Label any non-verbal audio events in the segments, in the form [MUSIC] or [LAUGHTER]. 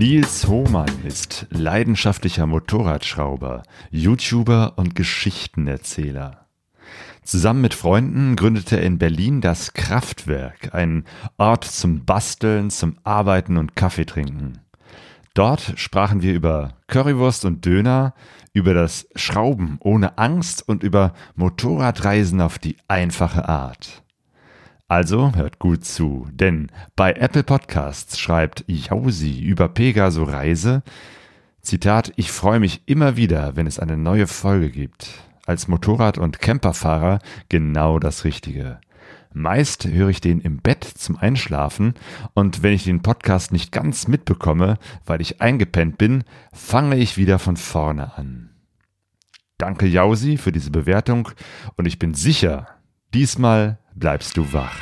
Nils Hohmann ist leidenschaftlicher Motorradschrauber, YouTuber und Geschichtenerzähler. Zusammen mit Freunden gründete er in Berlin das Kraftwerk, ein Ort zum Basteln, zum Arbeiten und Kaffeetrinken. Dort sprachen wir über Currywurst und Döner, über das Schrauben ohne Angst und über Motorradreisen auf die einfache Art. Also hört gut zu, denn bei Apple Podcasts schreibt Jausi über Pegaso Reise, Zitat, ich freue mich immer wieder, wenn es eine neue Folge gibt. Als Motorrad- und Camperfahrer genau das Richtige. Meist höre ich den im Bett zum Einschlafen und wenn ich den Podcast nicht ganz mitbekomme, weil ich eingepennt bin, fange ich wieder von vorne an. Danke Jausi für diese Bewertung und ich bin sicher, diesmal bleibst du wach.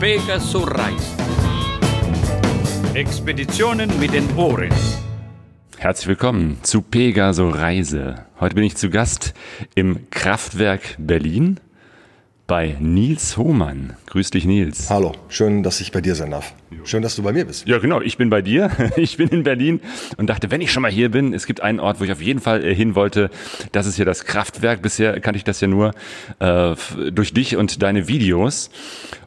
Pegasus Reis. Expeditionen mit den Ohren. Herzlich willkommen zu Pegaso Reise. Heute bin ich zu Gast im Kraftwerk Berlin bei Nils Hohmann. Grüß dich, Nils. Hallo, schön, dass ich bei dir sein darf. Schön, dass du bei mir bist. Ja, genau, ich bin bei dir. [LAUGHS] Ich bin in Berlin und dachte, wenn ich schon mal hier bin, es gibt einen Ort, wo ich auf jeden Fall äh, hin wollte. Das ist hier das Kraftwerk. Bisher kannte ich das ja nur äh, durch dich und deine Videos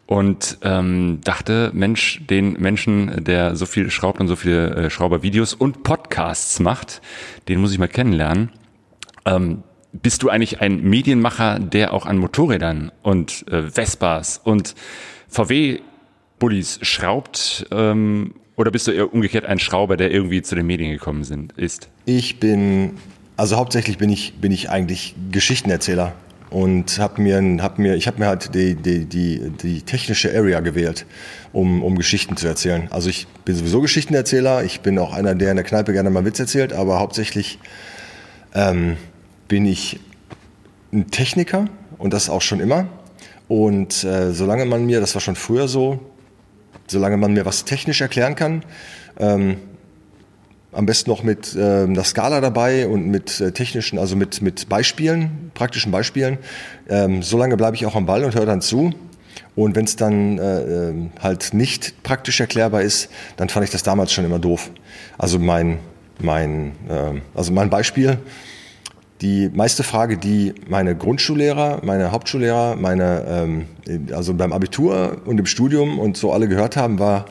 und ähm, dachte, Mensch, den Menschen, der so viel schraubt und so viele äh, Schraubervideos und Podcasts macht, den muss ich mal kennenlernen. Ähm, bist du eigentlich ein Medienmacher, der auch an Motorrädern und äh, Vespas und VW-Bullis schraubt? Ähm, oder bist du eher umgekehrt ein Schrauber, der irgendwie zu den Medien gekommen sind, ist? Ich bin, also hauptsächlich bin ich, bin ich eigentlich Geschichtenerzähler und habe mir, hab mir, ich habe mir halt die, die, die, die technische Area gewählt, um, um Geschichten zu erzählen. Also ich bin sowieso Geschichtenerzähler. Ich bin auch einer, der in der Kneipe gerne mal Witz erzählt, aber hauptsächlich ähm, bin ich ein Techniker und das auch schon immer. Und äh, solange man mir, das war schon früher so, solange man mir was technisch erklären kann, ähm, am besten noch mit äh, einer Skala dabei und mit äh, technischen, also mit, mit Beispielen, praktischen Beispielen, ähm, solange bleibe ich auch am Ball und höre dann zu. Und wenn es dann äh, ähm, halt nicht praktisch erklärbar ist, dann fand ich das damals schon immer doof. Also mein, mein, äh, also mein Beispiel, die meiste Frage, die meine Grundschullehrer, meine Hauptschullehrer, meine, ähm, also beim Abitur und im Studium und so alle gehört haben, war,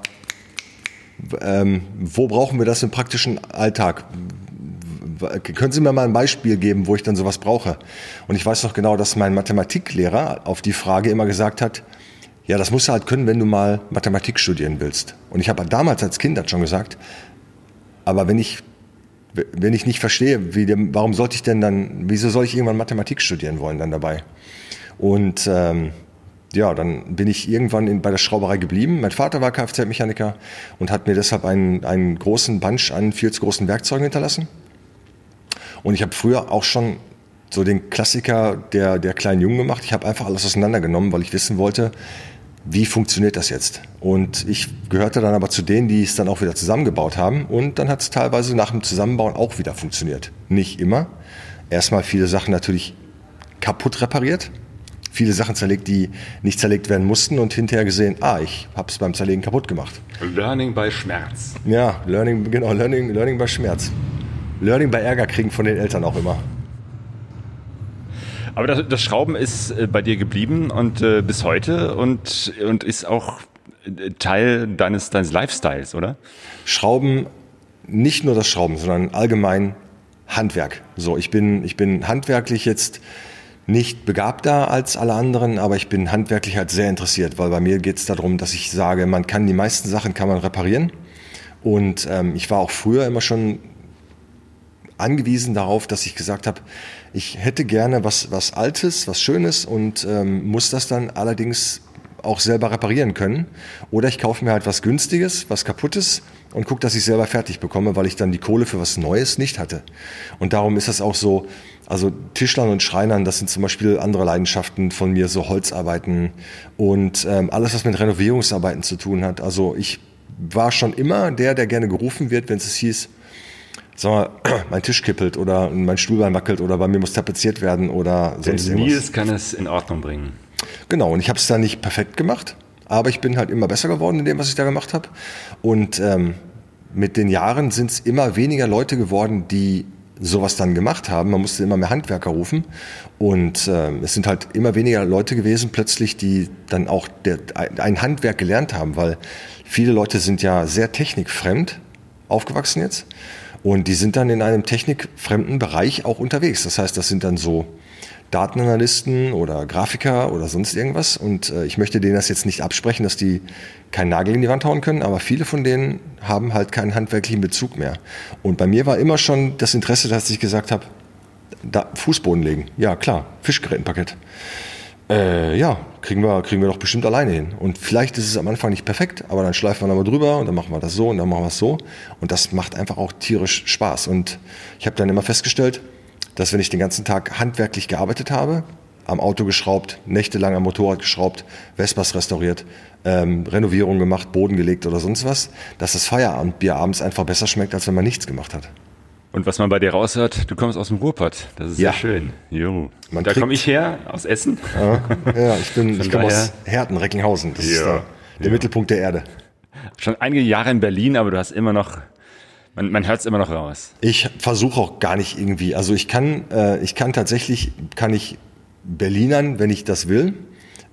ähm, wo brauchen wir das im praktischen Alltag? Können Sie mir mal ein Beispiel geben, wo ich dann sowas brauche? Und ich weiß noch genau, dass mein Mathematiklehrer auf die Frage immer gesagt hat, ja, das musst du halt können, wenn du mal Mathematik studieren willst. Und ich habe damals als Kind schon gesagt, aber wenn ich wenn ich nicht verstehe, wie, warum sollte ich denn dann, wieso soll ich irgendwann Mathematik studieren wollen dann dabei? Und ähm, ja, dann bin ich irgendwann in, bei der Schrauberei geblieben. Mein Vater war Kfz-Mechaniker und hat mir deshalb einen, einen großen Bunch an viel zu großen Werkzeugen hinterlassen. Und ich habe früher auch schon so den Klassiker der, der kleinen Jungen gemacht. Ich habe einfach alles auseinandergenommen, weil ich wissen wollte, wie funktioniert das jetzt? Und ich gehörte dann aber zu denen, die es dann auch wieder zusammengebaut haben. Und dann hat es teilweise nach dem Zusammenbauen auch wieder funktioniert. Nicht immer. Erstmal viele Sachen natürlich kaputt repariert. Viele Sachen zerlegt, die nicht zerlegt werden mussten und hinterher gesehen, ah, ich habe es beim Zerlegen kaputt gemacht. Learning by Schmerz. Ja, Learning, genau, Learning, Learning by Schmerz. Learning by Ärger kriegen von den Eltern auch immer. Aber das, das Schrauben ist äh, bei dir geblieben und äh, bis heute und, und ist auch äh, Teil deines, deines Lifestyles, oder? Schrauben, nicht nur das Schrauben, sondern allgemein Handwerk. So, ich bin, ich bin handwerklich jetzt nicht begabter als alle anderen, aber ich bin handwerklich halt sehr interessiert, weil bei mir geht es darum, dass ich sage, man kann die meisten Sachen kann man reparieren. Und ähm, ich war auch früher immer schon angewiesen darauf, dass ich gesagt habe, ich hätte gerne was, was Altes, was Schönes und ähm, muss das dann allerdings auch selber reparieren können. Oder ich kaufe mir halt was Günstiges, was Kaputtes und gucke, dass ich selber fertig bekomme, weil ich dann die Kohle für was Neues nicht hatte. Und darum ist das auch so, also Tischlern und Schreinern, das sind zum Beispiel andere Leidenschaften von mir, so Holzarbeiten und ähm, alles, was mit Renovierungsarbeiten zu tun hat. Also ich war schon immer der, der gerne gerufen wird, wenn es hieß, sag mal, [CLEARS THROAT] mein Tisch kippelt oder mein Stuhlbein wackelt oder bei mir muss tapeziert werden oder sonst irgendwas. Nils kann es in Ordnung bringen. Genau, und ich habe es da nicht perfekt gemacht, aber ich bin halt immer besser geworden in dem, was ich da gemacht habe. Und ähm, mit den Jahren sind es immer weniger Leute geworden, die sowas dann gemacht haben. Man musste immer mehr Handwerker rufen und äh, es sind halt immer weniger Leute gewesen plötzlich, die dann auch der, ein Handwerk gelernt haben, weil viele Leute sind ja sehr technikfremd aufgewachsen jetzt und die sind dann in einem technikfremden Bereich auch unterwegs. Das heißt, das sind dann so Datenanalysten oder Grafiker oder sonst irgendwas. Und äh, ich möchte denen das jetzt nicht absprechen, dass die keinen Nagel in die Wand hauen können, aber viele von denen haben halt keinen handwerklichen Bezug mehr. Und bei mir war immer schon das Interesse, dass ich gesagt habe, da Fußboden legen. Ja, klar, Fischgerätenpaket. Äh, ja, kriegen wir, kriegen wir doch bestimmt alleine hin. Und vielleicht ist es am Anfang nicht perfekt, aber dann schleifen wir nochmal drüber und dann machen wir das so und dann machen wir es so. Und das macht einfach auch tierisch Spaß. Und ich habe dann immer festgestellt, dass wenn ich den ganzen Tag handwerklich gearbeitet habe, am Auto geschraubt, nächtelang am Motorrad geschraubt, Vespas restauriert, ähm, Renovierung gemacht, Boden gelegt oder sonst was, dass das Feierabendbier abends einfach besser schmeckt, als wenn man nichts gemacht hat. Und was man bei dir raushört, du kommst aus dem Ruhrpott. Das ist ja. sehr schön. Jo. Man da komme ich her, aus Essen. Ja, ja ich, bin, ich komme aus Herten, Recklinghausen. Das ja. ist der, der Mittelpunkt der Erde. Schon einige Jahre in Berlin, aber du hast immer noch man, man hört es immer noch raus. Ich versuche auch gar nicht irgendwie. Also ich kann, äh, ich kann tatsächlich, kann ich Berlinern, wenn ich das will.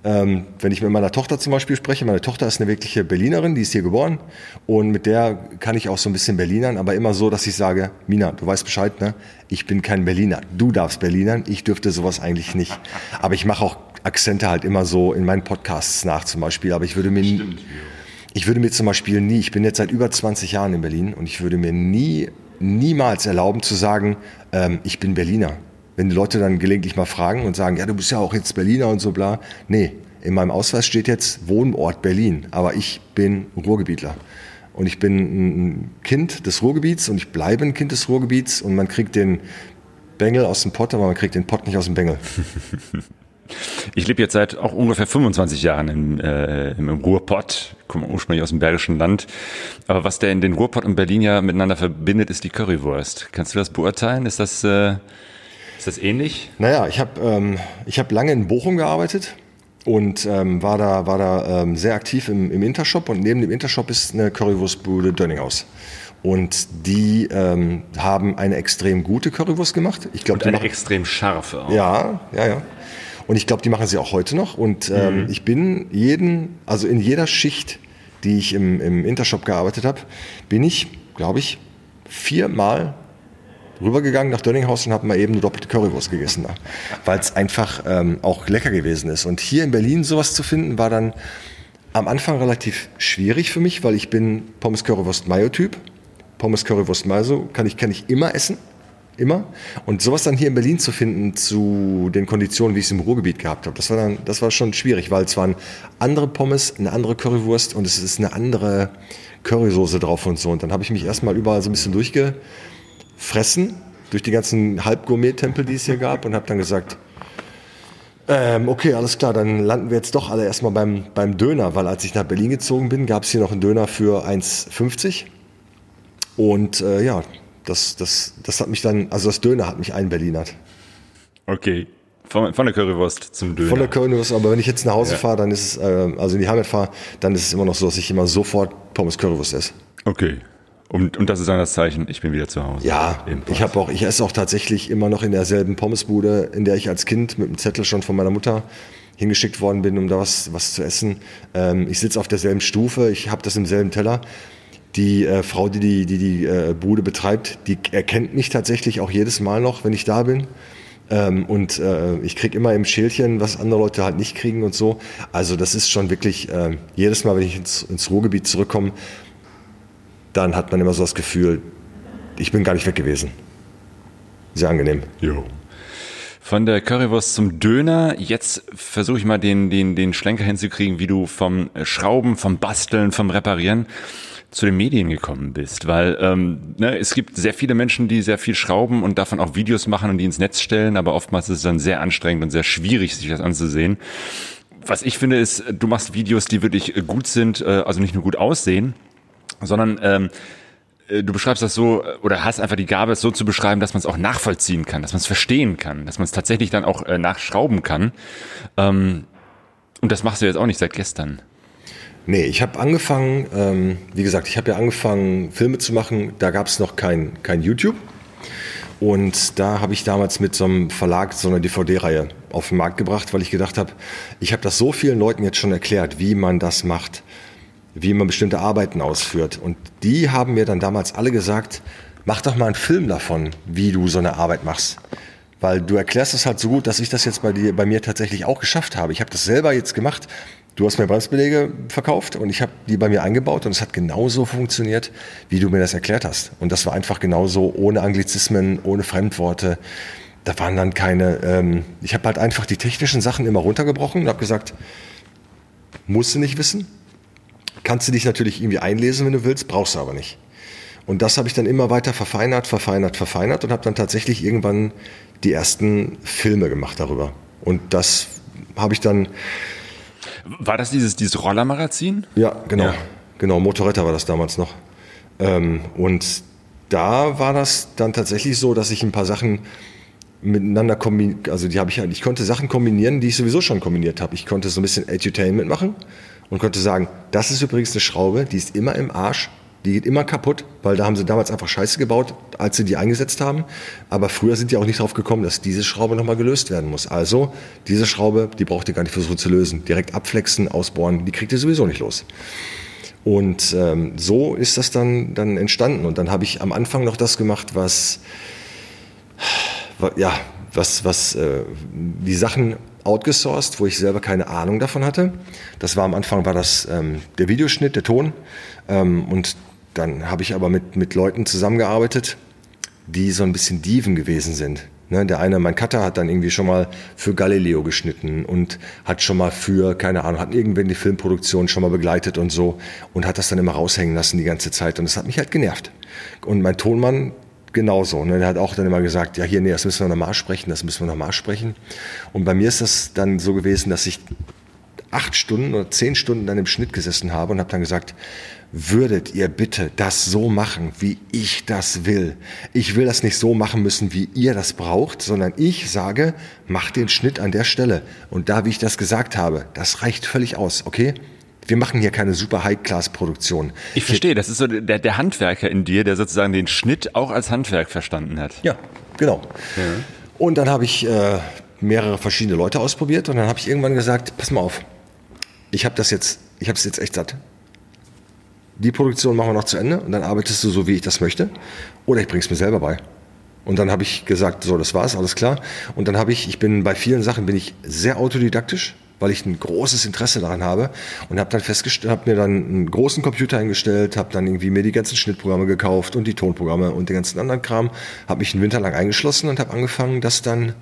Ähm, wenn ich mit meiner Tochter zum Beispiel spreche, meine Tochter ist eine wirkliche Berlinerin, die ist hier geboren und mit der kann ich auch so ein bisschen Berlinern, aber immer so, dass ich sage, Mina, du weißt Bescheid, ne? Ich bin kein Berliner. Du darfst Berlinern, ich dürfte sowas eigentlich nicht. Aber ich mache auch Akzente halt immer so in meinen Podcasts nach zum Beispiel, aber ich würde mir Stimmt. Ich würde mir zum Beispiel nie, ich bin jetzt seit über 20 Jahren in Berlin und ich würde mir nie, niemals erlauben zu sagen, ähm, ich bin Berliner. Wenn die Leute dann gelegentlich mal fragen und sagen, ja, du bist ja auch jetzt Berliner und so bla. Nee, in meinem Ausweis steht jetzt Wohnort Berlin, aber ich bin Ruhrgebietler. Und ich bin ein Kind des Ruhrgebiets und ich bleibe ein Kind des Ruhrgebiets und man kriegt den Bengel aus dem Pott, aber man kriegt den Pott nicht aus dem Bengel. [LAUGHS] Ich lebe jetzt seit auch ungefähr 25 Jahren im, äh, im Ruhrpott, komme ursprünglich aus dem Bergischen Land. Aber was der in den Ruhrpott und Berlin ja miteinander verbindet, ist die Currywurst. Kannst du das beurteilen? Ist das, äh, ist das ähnlich? Naja, ich habe ähm, hab lange in Bochum gearbeitet und ähm, war da, war da ähm, sehr aktiv im, im Intershop und neben dem Intershop ist eine Currywurstbude Dönninghaus. Und die ähm, haben eine extrem gute Currywurst gemacht. Ich glaube, eine extrem scharfe. Auch. Ja, ja, ja. Und ich glaube, die machen sie auch heute noch. Und ähm, mhm. ich bin jeden, also in jeder Schicht, die ich im, im Intershop gearbeitet habe, bin ich, glaube ich, viermal rübergegangen nach Dönninghaus und habe mal eben eine doppelte Currywurst gegessen, weil es einfach ähm, auch lecker gewesen ist. Und hier in Berlin sowas zu finden, war dann am Anfang relativ schwierig für mich, weil ich bin Pommes Currywurst Mayo Typ. Pommes Currywurst Mayo kann ich, kann ich immer essen. Immer. Und sowas dann hier in Berlin zu finden zu den Konditionen, wie ich es im Ruhrgebiet gehabt habe, das war dann, das war schon schwierig, weil es waren andere Pommes, eine andere Currywurst und es ist eine andere Currysoße drauf und so. Und dann habe ich mich erstmal überall so ein bisschen durchgefressen durch die ganzen Halbgourmet-Tempel, die es hier gab und habe dann gesagt, ähm, okay, alles klar, dann landen wir jetzt doch alle erstmal beim, beim Döner, weil als ich nach Berlin gezogen bin, gab es hier noch einen Döner für 1,50. Und äh, ja, das, das, das hat mich dann, also das Döner hat mich einberlinert. Okay. Von, von, der Currywurst zum Döner. Von der Currywurst, aber wenn ich jetzt nach Hause ja. fahre, dann ist es, äh, also in die Heimat fahre, dann ist es immer noch so, dass ich immer sofort Pommes Currywurst esse. Okay. Und, und das ist dann das Zeichen, ich bin wieder zu Hause. Ja, ich habe auch, ich esse auch tatsächlich immer noch in derselben Pommesbude, in der ich als Kind mit dem Zettel schon von meiner Mutter hingeschickt worden bin, um da was, was zu essen. Ähm, ich sitze auf derselben Stufe, ich habe das im selben Teller die äh, Frau, die die, die, die äh, Bude betreibt, die erkennt mich tatsächlich auch jedes Mal noch, wenn ich da bin. Ähm, und äh, ich kriege immer im Schälchen, was andere Leute halt nicht kriegen und so. Also das ist schon wirklich, äh, jedes Mal, wenn ich ins, ins Ruhrgebiet zurückkomme, dann hat man immer so das Gefühl, ich bin gar nicht weg gewesen. Sehr angenehm. Jo. Von der Currywurst zum Döner. Jetzt versuche ich mal den, den, den Schlenker hinzukriegen, wie du vom Schrauben, vom Basteln, vom Reparieren zu den Medien gekommen bist, weil ähm, ne, es gibt sehr viele Menschen, die sehr viel schrauben und davon auch Videos machen und die ins Netz stellen, aber oftmals ist es dann sehr anstrengend und sehr schwierig, sich das anzusehen. Was ich finde, ist, du machst Videos, die wirklich gut sind, äh, also nicht nur gut aussehen, sondern ähm, äh, du beschreibst das so äh, oder hast einfach die Gabe, es so zu beschreiben, dass man es auch nachvollziehen kann, dass man es verstehen kann, dass man es tatsächlich dann auch äh, nachschrauben kann. Ähm, und das machst du jetzt auch nicht seit gestern. Nee, ich habe angefangen, ähm, wie gesagt, ich habe ja angefangen, Filme zu machen, da gab es noch kein, kein YouTube. Und da habe ich damals mit so einem Verlag so eine DVD-Reihe auf den Markt gebracht, weil ich gedacht habe, ich habe das so vielen Leuten jetzt schon erklärt, wie man das macht, wie man bestimmte Arbeiten ausführt. Und die haben mir dann damals alle gesagt, mach doch mal einen Film davon, wie du so eine Arbeit machst. Weil du erklärst es halt so gut, dass ich das jetzt bei, dir, bei mir tatsächlich auch geschafft habe. Ich habe das selber jetzt gemacht Du hast mir Bremsbeläge verkauft und ich habe die bei mir eingebaut und es hat genauso funktioniert, wie du mir das erklärt hast. Und das war einfach genauso ohne Anglizismen, ohne Fremdworte. Da waren dann keine, ähm, ich habe halt einfach die technischen Sachen immer runtergebrochen und habe gesagt, musst du nicht wissen. Kannst du dich natürlich irgendwie einlesen, wenn du willst, brauchst du aber nicht. Und das habe ich dann immer weiter verfeinert, verfeinert, verfeinert und habe dann tatsächlich irgendwann die ersten Filme gemacht darüber. Und das habe ich dann war das dieses, dieses Rollermagazin? Ja, genau. Ja. Genau, Motoretta war das damals noch. Ähm, und da war das dann tatsächlich so, dass ich ein paar Sachen miteinander kombiniert, also die habe ich, ich konnte Sachen kombinieren, die ich sowieso schon kombiniert habe. Ich konnte so ein bisschen Edutainment machen und konnte sagen, das ist übrigens eine Schraube, die ist immer im Arsch, die geht immer kaputt, weil da haben sie damals einfach Scheiße gebaut, als sie die eingesetzt haben. Aber früher sind die auch nicht drauf gekommen, dass diese Schraube nochmal gelöst werden muss. Also, diese Schraube, die braucht ihr gar nicht versuchen zu lösen. Direkt abflexen, ausbohren, die kriegt ihr sowieso nicht los. Und ähm, so ist das dann, dann entstanden. Und dann habe ich am Anfang noch das gemacht, was, ja, was, was äh, die Sachen outgesourced, wo ich selber keine Ahnung davon hatte. Das war am Anfang war das ähm, der Videoschnitt, der Ton. Ähm, und dann habe ich aber mit, mit Leuten zusammengearbeitet, die so ein bisschen Dieven gewesen sind. Ne, der eine, mein Cutter, hat dann irgendwie schon mal für Galileo geschnitten und hat schon mal für, keine Ahnung, hat irgendwann die Filmproduktion schon mal begleitet und so und hat das dann immer raushängen lassen die ganze Zeit und das hat mich halt genervt. Und mein Tonmann genauso. Ne, der hat auch dann immer gesagt, ja hier, nee, das müssen wir nochmal sprechen, das müssen wir nochmal sprechen. Und bei mir ist das dann so gewesen, dass ich acht Stunden oder zehn Stunden dann im Schnitt gesessen habe und habe dann gesagt, würdet ihr bitte das so machen, wie ich das will. Ich will das nicht so machen müssen, wie ihr das braucht, sondern ich sage, macht den Schnitt an der Stelle. Und da, wie ich das gesagt habe, das reicht völlig aus, okay? Wir machen hier keine super High-Class-Produktion. Ich verstehe, das ist so der, der Handwerker in dir, der sozusagen den Schnitt auch als Handwerk verstanden hat. Ja, genau. Ja. Und dann habe ich äh, mehrere verschiedene Leute ausprobiert und dann habe ich irgendwann gesagt, pass mal auf, ich habe das jetzt, ich habe es jetzt echt satt die Produktion machen wir noch zu Ende und dann arbeitest du so, wie ich das möchte. Oder ich bring's mir selber bei. Und dann habe ich gesagt, so, das war's, alles klar. Und dann habe ich, ich bin bei vielen Sachen bin ich sehr autodidaktisch, weil ich ein großes Interesse daran habe und habe dann festgestellt, habe mir dann einen großen Computer eingestellt, habe dann irgendwie mir die ganzen Schnittprogramme gekauft und die Tonprogramme und den ganzen anderen Kram, habe mich einen Winter lang eingeschlossen und habe angefangen, das dann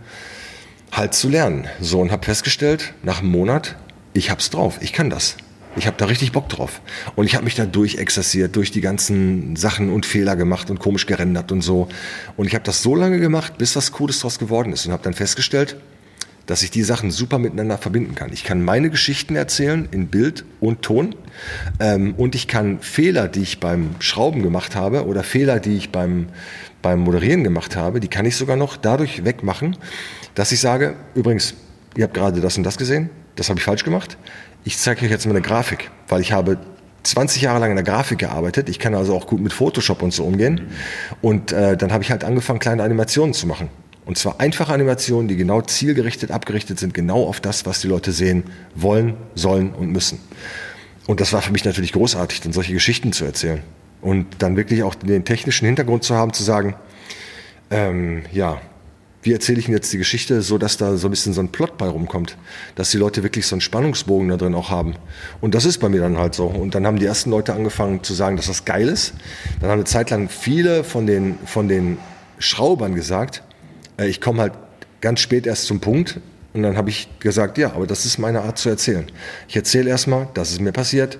halt zu lernen. So und habe festgestellt, nach einem Monat, ich hab's drauf, ich kann das. Ich habe da richtig Bock drauf. Und ich habe mich da durchexerziert, durch die ganzen Sachen und Fehler gemacht und komisch gerendert und so. Und ich habe das so lange gemacht, bis was Cooles draus geworden ist. Und habe dann festgestellt, dass ich die Sachen super miteinander verbinden kann. Ich kann meine Geschichten erzählen in Bild und Ton. Ähm, und ich kann Fehler, die ich beim Schrauben gemacht habe oder Fehler, die ich beim, beim Moderieren gemacht habe, die kann ich sogar noch dadurch wegmachen, dass ich sage, übrigens, ihr habt gerade das und das gesehen, das habe ich falsch gemacht ich zeige euch jetzt mal eine Grafik, weil ich habe 20 Jahre lang in der Grafik gearbeitet. Ich kann also auch gut mit Photoshop und so umgehen. Und äh, dann habe ich halt angefangen, kleine Animationen zu machen. Und zwar einfache Animationen, die genau zielgerichtet, abgerichtet sind, genau auf das, was die Leute sehen wollen, sollen und müssen. Und das war für mich natürlich großartig, dann solche Geschichten zu erzählen. Und dann wirklich auch den technischen Hintergrund zu haben, zu sagen, ähm, ja, wie erzähle ich Ihnen jetzt die Geschichte, so dass da so ein bisschen so ein Plot bei rumkommt, dass die Leute wirklich so einen Spannungsbogen da drin auch haben. Und das ist bei mir dann halt so. Und dann haben die ersten Leute angefangen zu sagen, dass das geil ist. Dann haben eine Zeit lang viele von den, von den Schraubern gesagt, ich komme halt ganz spät erst zum Punkt. Und dann habe ich gesagt, ja, aber das ist meine Art zu erzählen. Ich erzähle erstmal, das ist mir passiert.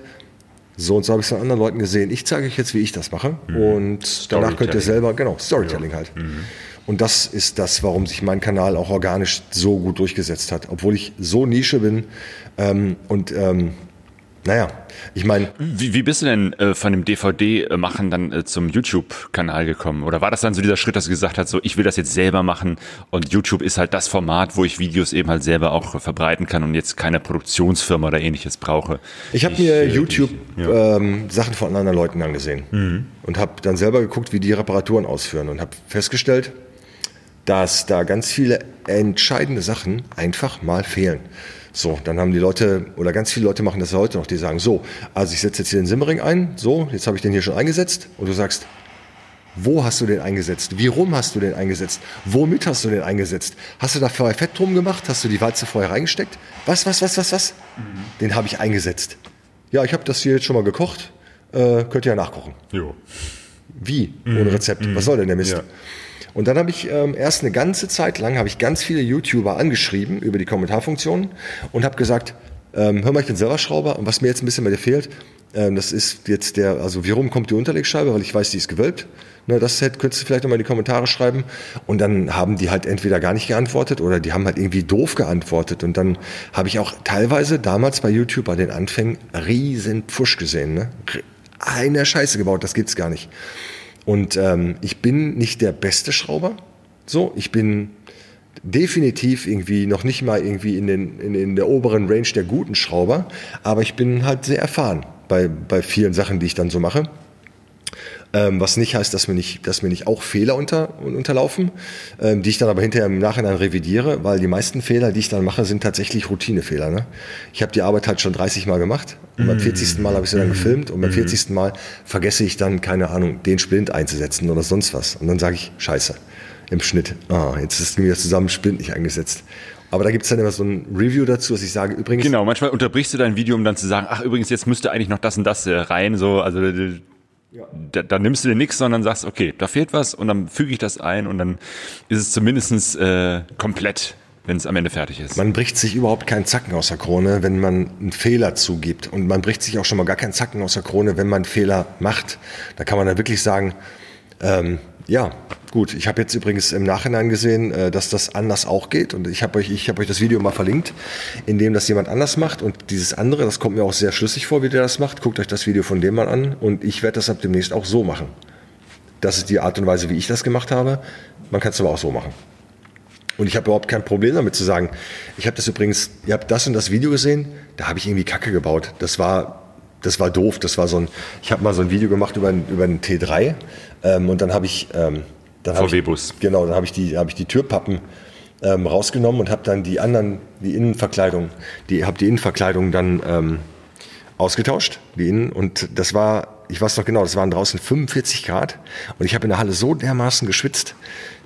So und so habe ich es von anderen Leuten gesehen. Ich zeige euch jetzt, wie ich das mache. Mhm. Und danach könnt ihr selber, genau, Storytelling ja. halt. Mhm. Und das ist das, warum sich mein Kanal auch organisch so gut durchgesetzt hat. Obwohl ich so Nische bin ähm, und ähm, naja, ich meine. Wie, wie bist du denn äh, von dem DVD-Machen dann äh, zum YouTube-Kanal gekommen? Oder war das dann so dieser Schritt, dass du gesagt hast, so ich will das jetzt selber machen und YouTube ist halt das Format, wo ich Videos eben halt selber auch verbreiten kann und jetzt keine Produktionsfirma oder ähnliches brauche? Ich habe mir äh, YouTube ja. ähm, Sachen von anderen Leuten angesehen mhm. und habe dann selber geguckt, wie die Reparaturen ausführen und habe festgestellt, dass da ganz viele entscheidende Sachen einfach mal fehlen. So, dann haben die Leute, oder ganz viele Leute machen das heute noch, die sagen, so, also ich setze jetzt hier den Simmering ein, so, jetzt habe ich den hier schon eingesetzt und du sagst, wo hast du den eingesetzt? Wie rum hast du den eingesetzt? Womit hast du den eingesetzt? Hast du da vorher Fett drum gemacht? Hast du die Walze vorher reingesteckt? Was, was, was, was, was? Mhm. Den habe ich eingesetzt. Ja, ich habe das hier jetzt schon mal gekocht. Äh, könnt ihr ja nachkochen. Jo. Wie? Ohne mhm. Rezept. Mhm. Was soll denn der Mist? Ja. Und dann habe ich ähm, erst eine ganze Zeit lang habe ich ganz viele YouTuber angeschrieben über die Kommentarfunktion und habe gesagt, ähm, hör mal, ich bin selber Schrauber und was mir jetzt ein bisschen bei dir fehlt, ähm, das ist jetzt der, also wie rum kommt die Unterlegscheibe, weil ich weiß, die ist gewölbt. Ne, das hätte, könntest du vielleicht nochmal in die Kommentare schreiben. Und dann haben die halt entweder gar nicht geantwortet oder die haben halt irgendwie doof geantwortet. Und dann habe ich auch teilweise damals bei YouTube bei den Anfängen riesen Pfusch gesehen. Ne? Eine Scheiße gebaut, das gibt's gar nicht. Und ähm, ich bin nicht der beste Schrauber. So, ich bin definitiv irgendwie noch nicht mal irgendwie in, den, in, in der oberen Range der guten Schrauber, aber ich bin halt sehr erfahren bei, bei vielen Sachen, die ich dann so mache. Ähm, was nicht heißt, dass mir nicht, dass mir nicht auch Fehler unter, unterlaufen, ähm, die ich dann aber hinterher im Nachhinein revidiere, weil die meisten Fehler, die ich dann mache, sind tatsächlich Routinefehler. Ne? Ich habe die Arbeit halt schon 30 Mal gemacht und beim 40. Mal habe ich sie dann gefilmt und beim 40. Mhm. Mal vergesse ich dann, keine Ahnung, den Splint einzusetzen oder sonst was. Und dann sage ich, scheiße, im Schnitt, ah, jetzt ist wieder zusammen Splint nicht eingesetzt. Aber da gibt es dann immer so ein Review dazu, dass ich sage, übrigens. Genau, manchmal unterbrichst du dein Video, um dann zu sagen, ach übrigens, jetzt müsste eigentlich noch das und das äh, rein, so, also ja. Da, da, nimmst du dir nichts, sondern sagst, okay, da fehlt was und dann füge ich das ein und dann ist es zumindest äh, komplett, wenn es am Ende fertig ist. Man bricht sich überhaupt keinen Zacken aus der Krone, wenn man einen Fehler zugibt. Und man bricht sich auch schon mal gar keinen Zacken aus der Krone, wenn man einen Fehler macht. Da kann man dann wirklich sagen, ähm, ja, gut. Ich habe jetzt übrigens im Nachhinein gesehen, äh, dass das anders auch geht. Und ich habe euch, hab euch das Video mal verlinkt, in dem das jemand anders macht. Und dieses andere, das kommt mir auch sehr schlüssig vor, wie der das macht. Guckt euch das Video von dem mal an. Und ich werde das ab demnächst auch so machen. Das ist die Art und Weise, wie ich das gemacht habe. Man kann es aber auch so machen. Und ich habe überhaupt kein Problem damit zu sagen, ich habe das übrigens, ihr habt das und das Video gesehen, da habe ich irgendwie Kacke gebaut. Das war das war doof. Das war so ein, ich habe mal so ein Video gemacht über, über einen T3 ähm, und dann habe ich, ähm, VW-Bus. Genau, dann habe ich die, habe ich die Türpappen ähm, rausgenommen und habe dann die anderen, die Innenverkleidung, die habe die Innenverkleidung dann ähm, ausgetauscht, die Innen. Und das war, ich weiß noch genau, das waren draußen 45 Grad. Und ich habe in der Halle so dermaßen geschwitzt,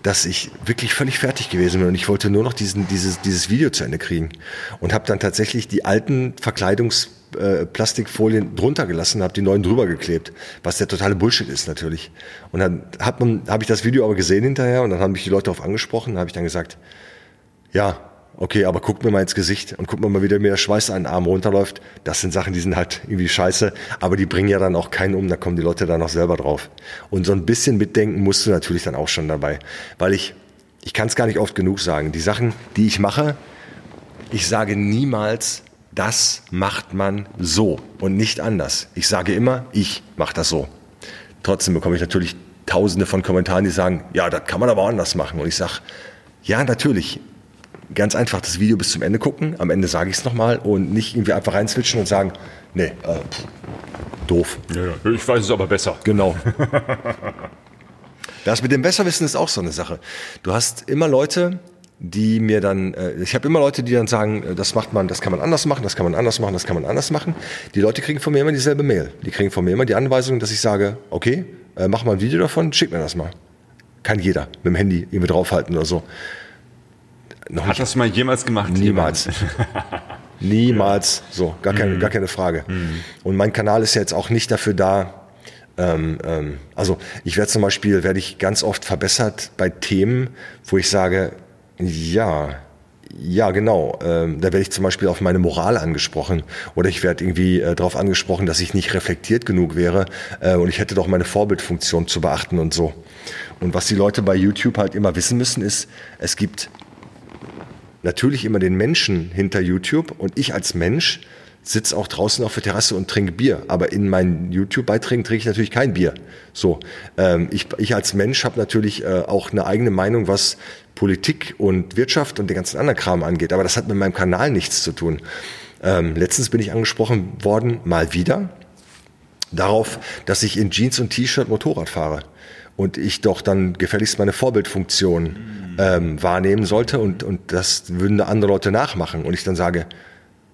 dass ich wirklich völlig fertig gewesen bin. Und ich wollte nur noch diesen, dieses, dieses Video zu Ende kriegen. Und habe dann tatsächlich die alten Verkleidungs äh, Plastikfolien drunter gelassen, habe die neuen drüber geklebt, was der totale Bullshit ist natürlich. Und dann hat man, habe ich das Video aber gesehen hinterher und dann haben mich die Leute darauf angesprochen, habe ich dann gesagt, ja, okay, aber guckt mir mal ins Gesicht und guckt mir mal, wie der mir der Schweiß an den Arm runterläuft. Das sind Sachen, die sind halt irgendwie scheiße, aber die bringen ja dann auch keinen um, da kommen die Leute dann auch selber drauf. Und so ein bisschen mitdenken musst du natürlich dann auch schon dabei, weil ich, ich kann es gar nicht oft genug sagen, die Sachen, die ich mache, ich sage niemals, das macht man so und nicht anders. Ich sage immer, ich mache das so. Trotzdem bekomme ich natürlich tausende von Kommentaren, die sagen, ja, das kann man aber anders machen. Und ich sage, ja, natürlich. Ganz einfach das Video bis zum Ende gucken. Am Ende sage ich es nochmal und nicht irgendwie einfach reinswitchen und sagen, nee, äh, pff, doof. Ja, ja, ich weiß es aber besser. Genau. [LAUGHS] das mit dem Besserwissen ist auch so eine Sache. Du hast immer Leute, die mir dann, äh, ich habe immer Leute, die dann sagen, äh, das macht man, das kann man anders machen, das kann man anders machen, das kann man anders machen. Die Leute kriegen von mir immer dieselbe Mail. Die kriegen von mir immer die Anweisung, dass ich sage, okay, äh, mach mal ein Video davon, schick mir das mal. Kann jeder mit dem Handy irgendwie draufhalten oder so. Noch Hat nicht. das mal jemals gemacht? Niemals. [LAUGHS] Niemals. So, gar keine, mhm. gar keine Frage. Mhm. Und mein Kanal ist ja jetzt auch nicht dafür da, ähm, ähm, also ich werde zum Beispiel, werde ich ganz oft verbessert bei Themen, wo ich sage, ja, ja, genau. Ähm, da werde ich zum Beispiel auf meine Moral angesprochen oder ich werde irgendwie äh, darauf angesprochen, dass ich nicht reflektiert genug wäre äh, und ich hätte doch meine Vorbildfunktion zu beachten und so. Und was die Leute bei YouTube halt immer wissen müssen, ist, es gibt natürlich immer den Menschen hinter YouTube und ich als Mensch sitze auch draußen auf der Terrasse und trinke Bier. Aber in meinen YouTube-Beiträgen trinke ich natürlich kein Bier. So, ähm, ich, ich als Mensch habe natürlich äh, auch eine eigene Meinung, was Politik und Wirtschaft und den ganzen anderen Kram angeht. Aber das hat mit meinem Kanal nichts zu tun. Ähm, letztens bin ich angesprochen worden, mal wieder, darauf, dass ich in Jeans und T-Shirt Motorrad fahre. Und ich doch dann gefälligst meine Vorbildfunktion ähm, wahrnehmen sollte und, und das würden andere Leute nachmachen. Und ich dann sage,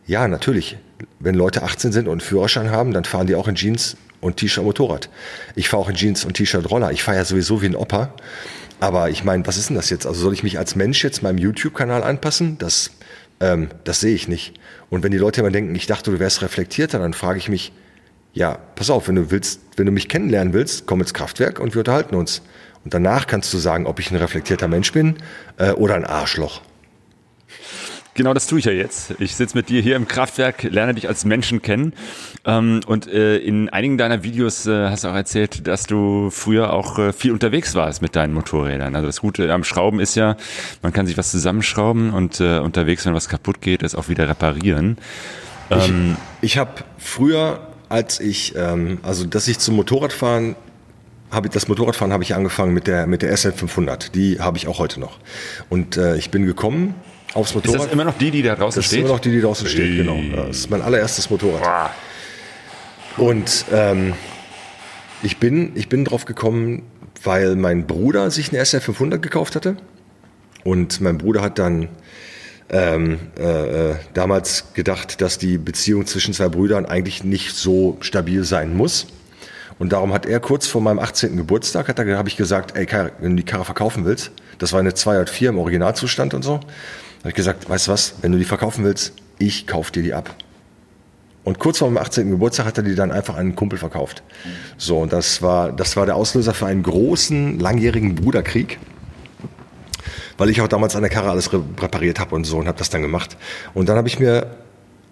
ja, natürlich. Wenn Leute 18 sind und einen Führerschein haben, dann fahren die auch in Jeans und T-Shirt Motorrad. Ich fahre auch in Jeans und T-Shirt Roller. Ich fahre ja sowieso wie ein Opa. Aber ich meine, was ist denn das jetzt? Also soll ich mich als Mensch jetzt meinem YouTube-Kanal anpassen? Das, ähm, das sehe ich nicht. Und wenn die Leute immer denken, ich dachte, du wärst reflektierter, dann frage ich mich, ja, pass auf, wenn du willst, wenn du mich kennenlernen willst, komm ins Kraftwerk und wir unterhalten uns. Und danach kannst du sagen, ob ich ein reflektierter Mensch bin äh, oder ein Arschloch. Genau das tue ich ja jetzt. Ich sitze mit dir hier im Kraftwerk, lerne dich als Menschen kennen. Ähm, und äh, in einigen deiner Videos äh, hast du auch erzählt, dass du früher auch äh, viel unterwegs warst mit deinen Motorrädern. Also das Gute am Schrauben ist ja, man kann sich was zusammenschrauben und unterwegs, wenn was kaputt geht, es auch wieder reparieren. Ähm, ich ich habe früher, als ich, ähm, also dass ich zum Motorradfahren habe das Motorradfahren habe ich angefangen mit der mit der SL 500. Die habe ich auch heute noch. Und äh, ich bin gekommen aufs Motorrad. Ist das immer noch die, die da draußen das steht? ist immer noch die, die draußen steht, genau. Das ist mein allererstes Motorrad. Und ähm, ich, bin, ich bin drauf gekommen, weil mein Bruder sich eine SR 500 gekauft hatte. Und mein Bruder hat dann ähm, äh, äh, damals gedacht, dass die Beziehung zwischen zwei Brüdern eigentlich nicht so stabil sein muss. Und darum hat er kurz vor meinem 18. Geburtstag, hat er, habe ich gesagt, ey Kai, wenn du die Karre verkaufen willst, das war eine 204 im Originalzustand und so, habe ich gesagt, weißt du was, wenn du die verkaufen willst, ich kauf dir die ab. Und kurz vor meinem 18. Geburtstag hat er die dann einfach an einen Kumpel verkauft. So, und das war, das war der Auslöser für einen großen, langjährigen Bruderkrieg. Weil ich auch damals an der Karre alles repariert habe und so und habe das dann gemacht. Und dann habe ich mir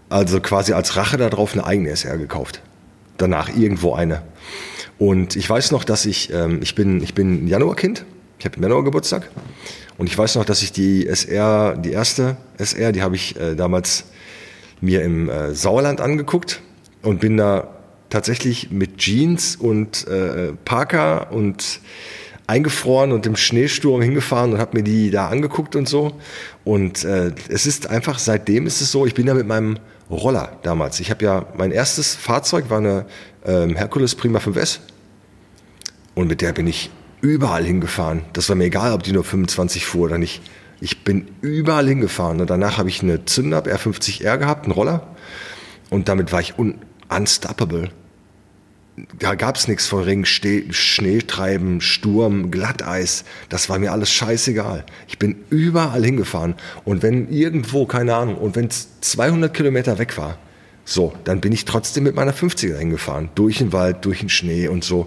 also quasi als Rache darauf eine eigene SR gekauft. Danach irgendwo eine. Und ich weiß noch, dass ich, ähm, ich bin, ich bin Januarkind. Ich habe im Januar Geburtstag. Und ich weiß noch, dass ich die SR, die erste SR, die habe ich äh, damals mir im äh, Sauerland angeguckt und bin da tatsächlich mit Jeans und äh, Parker und eingefroren und im Schneesturm hingefahren und habe mir die da angeguckt und so. Und äh, es ist einfach, seitdem ist es so, ich bin ja mit meinem Roller damals. Ich habe ja, mein erstes Fahrzeug war eine ähm, Hercules Prima 5S. Und mit der bin ich überall hingefahren. Das war mir egal, ob die nur 25 fuhr oder nicht. Ich bin überall hingefahren. Und danach habe ich eine Zündab R50R gehabt, einen Roller. Und damit war ich un unstoppable. Da gab es nichts von Regen, Schneetreiben, Sturm, Glatteis. Das war mir alles scheißegal. Ich bin überall hingefahren. Und wenn irgendwo, keine Ahnung, und wenn es 200 Kilometer weg war, so, dann bin ich trotzdem mit meiner 50er hingefahren. Durch den Wald, durch den Schnee und so.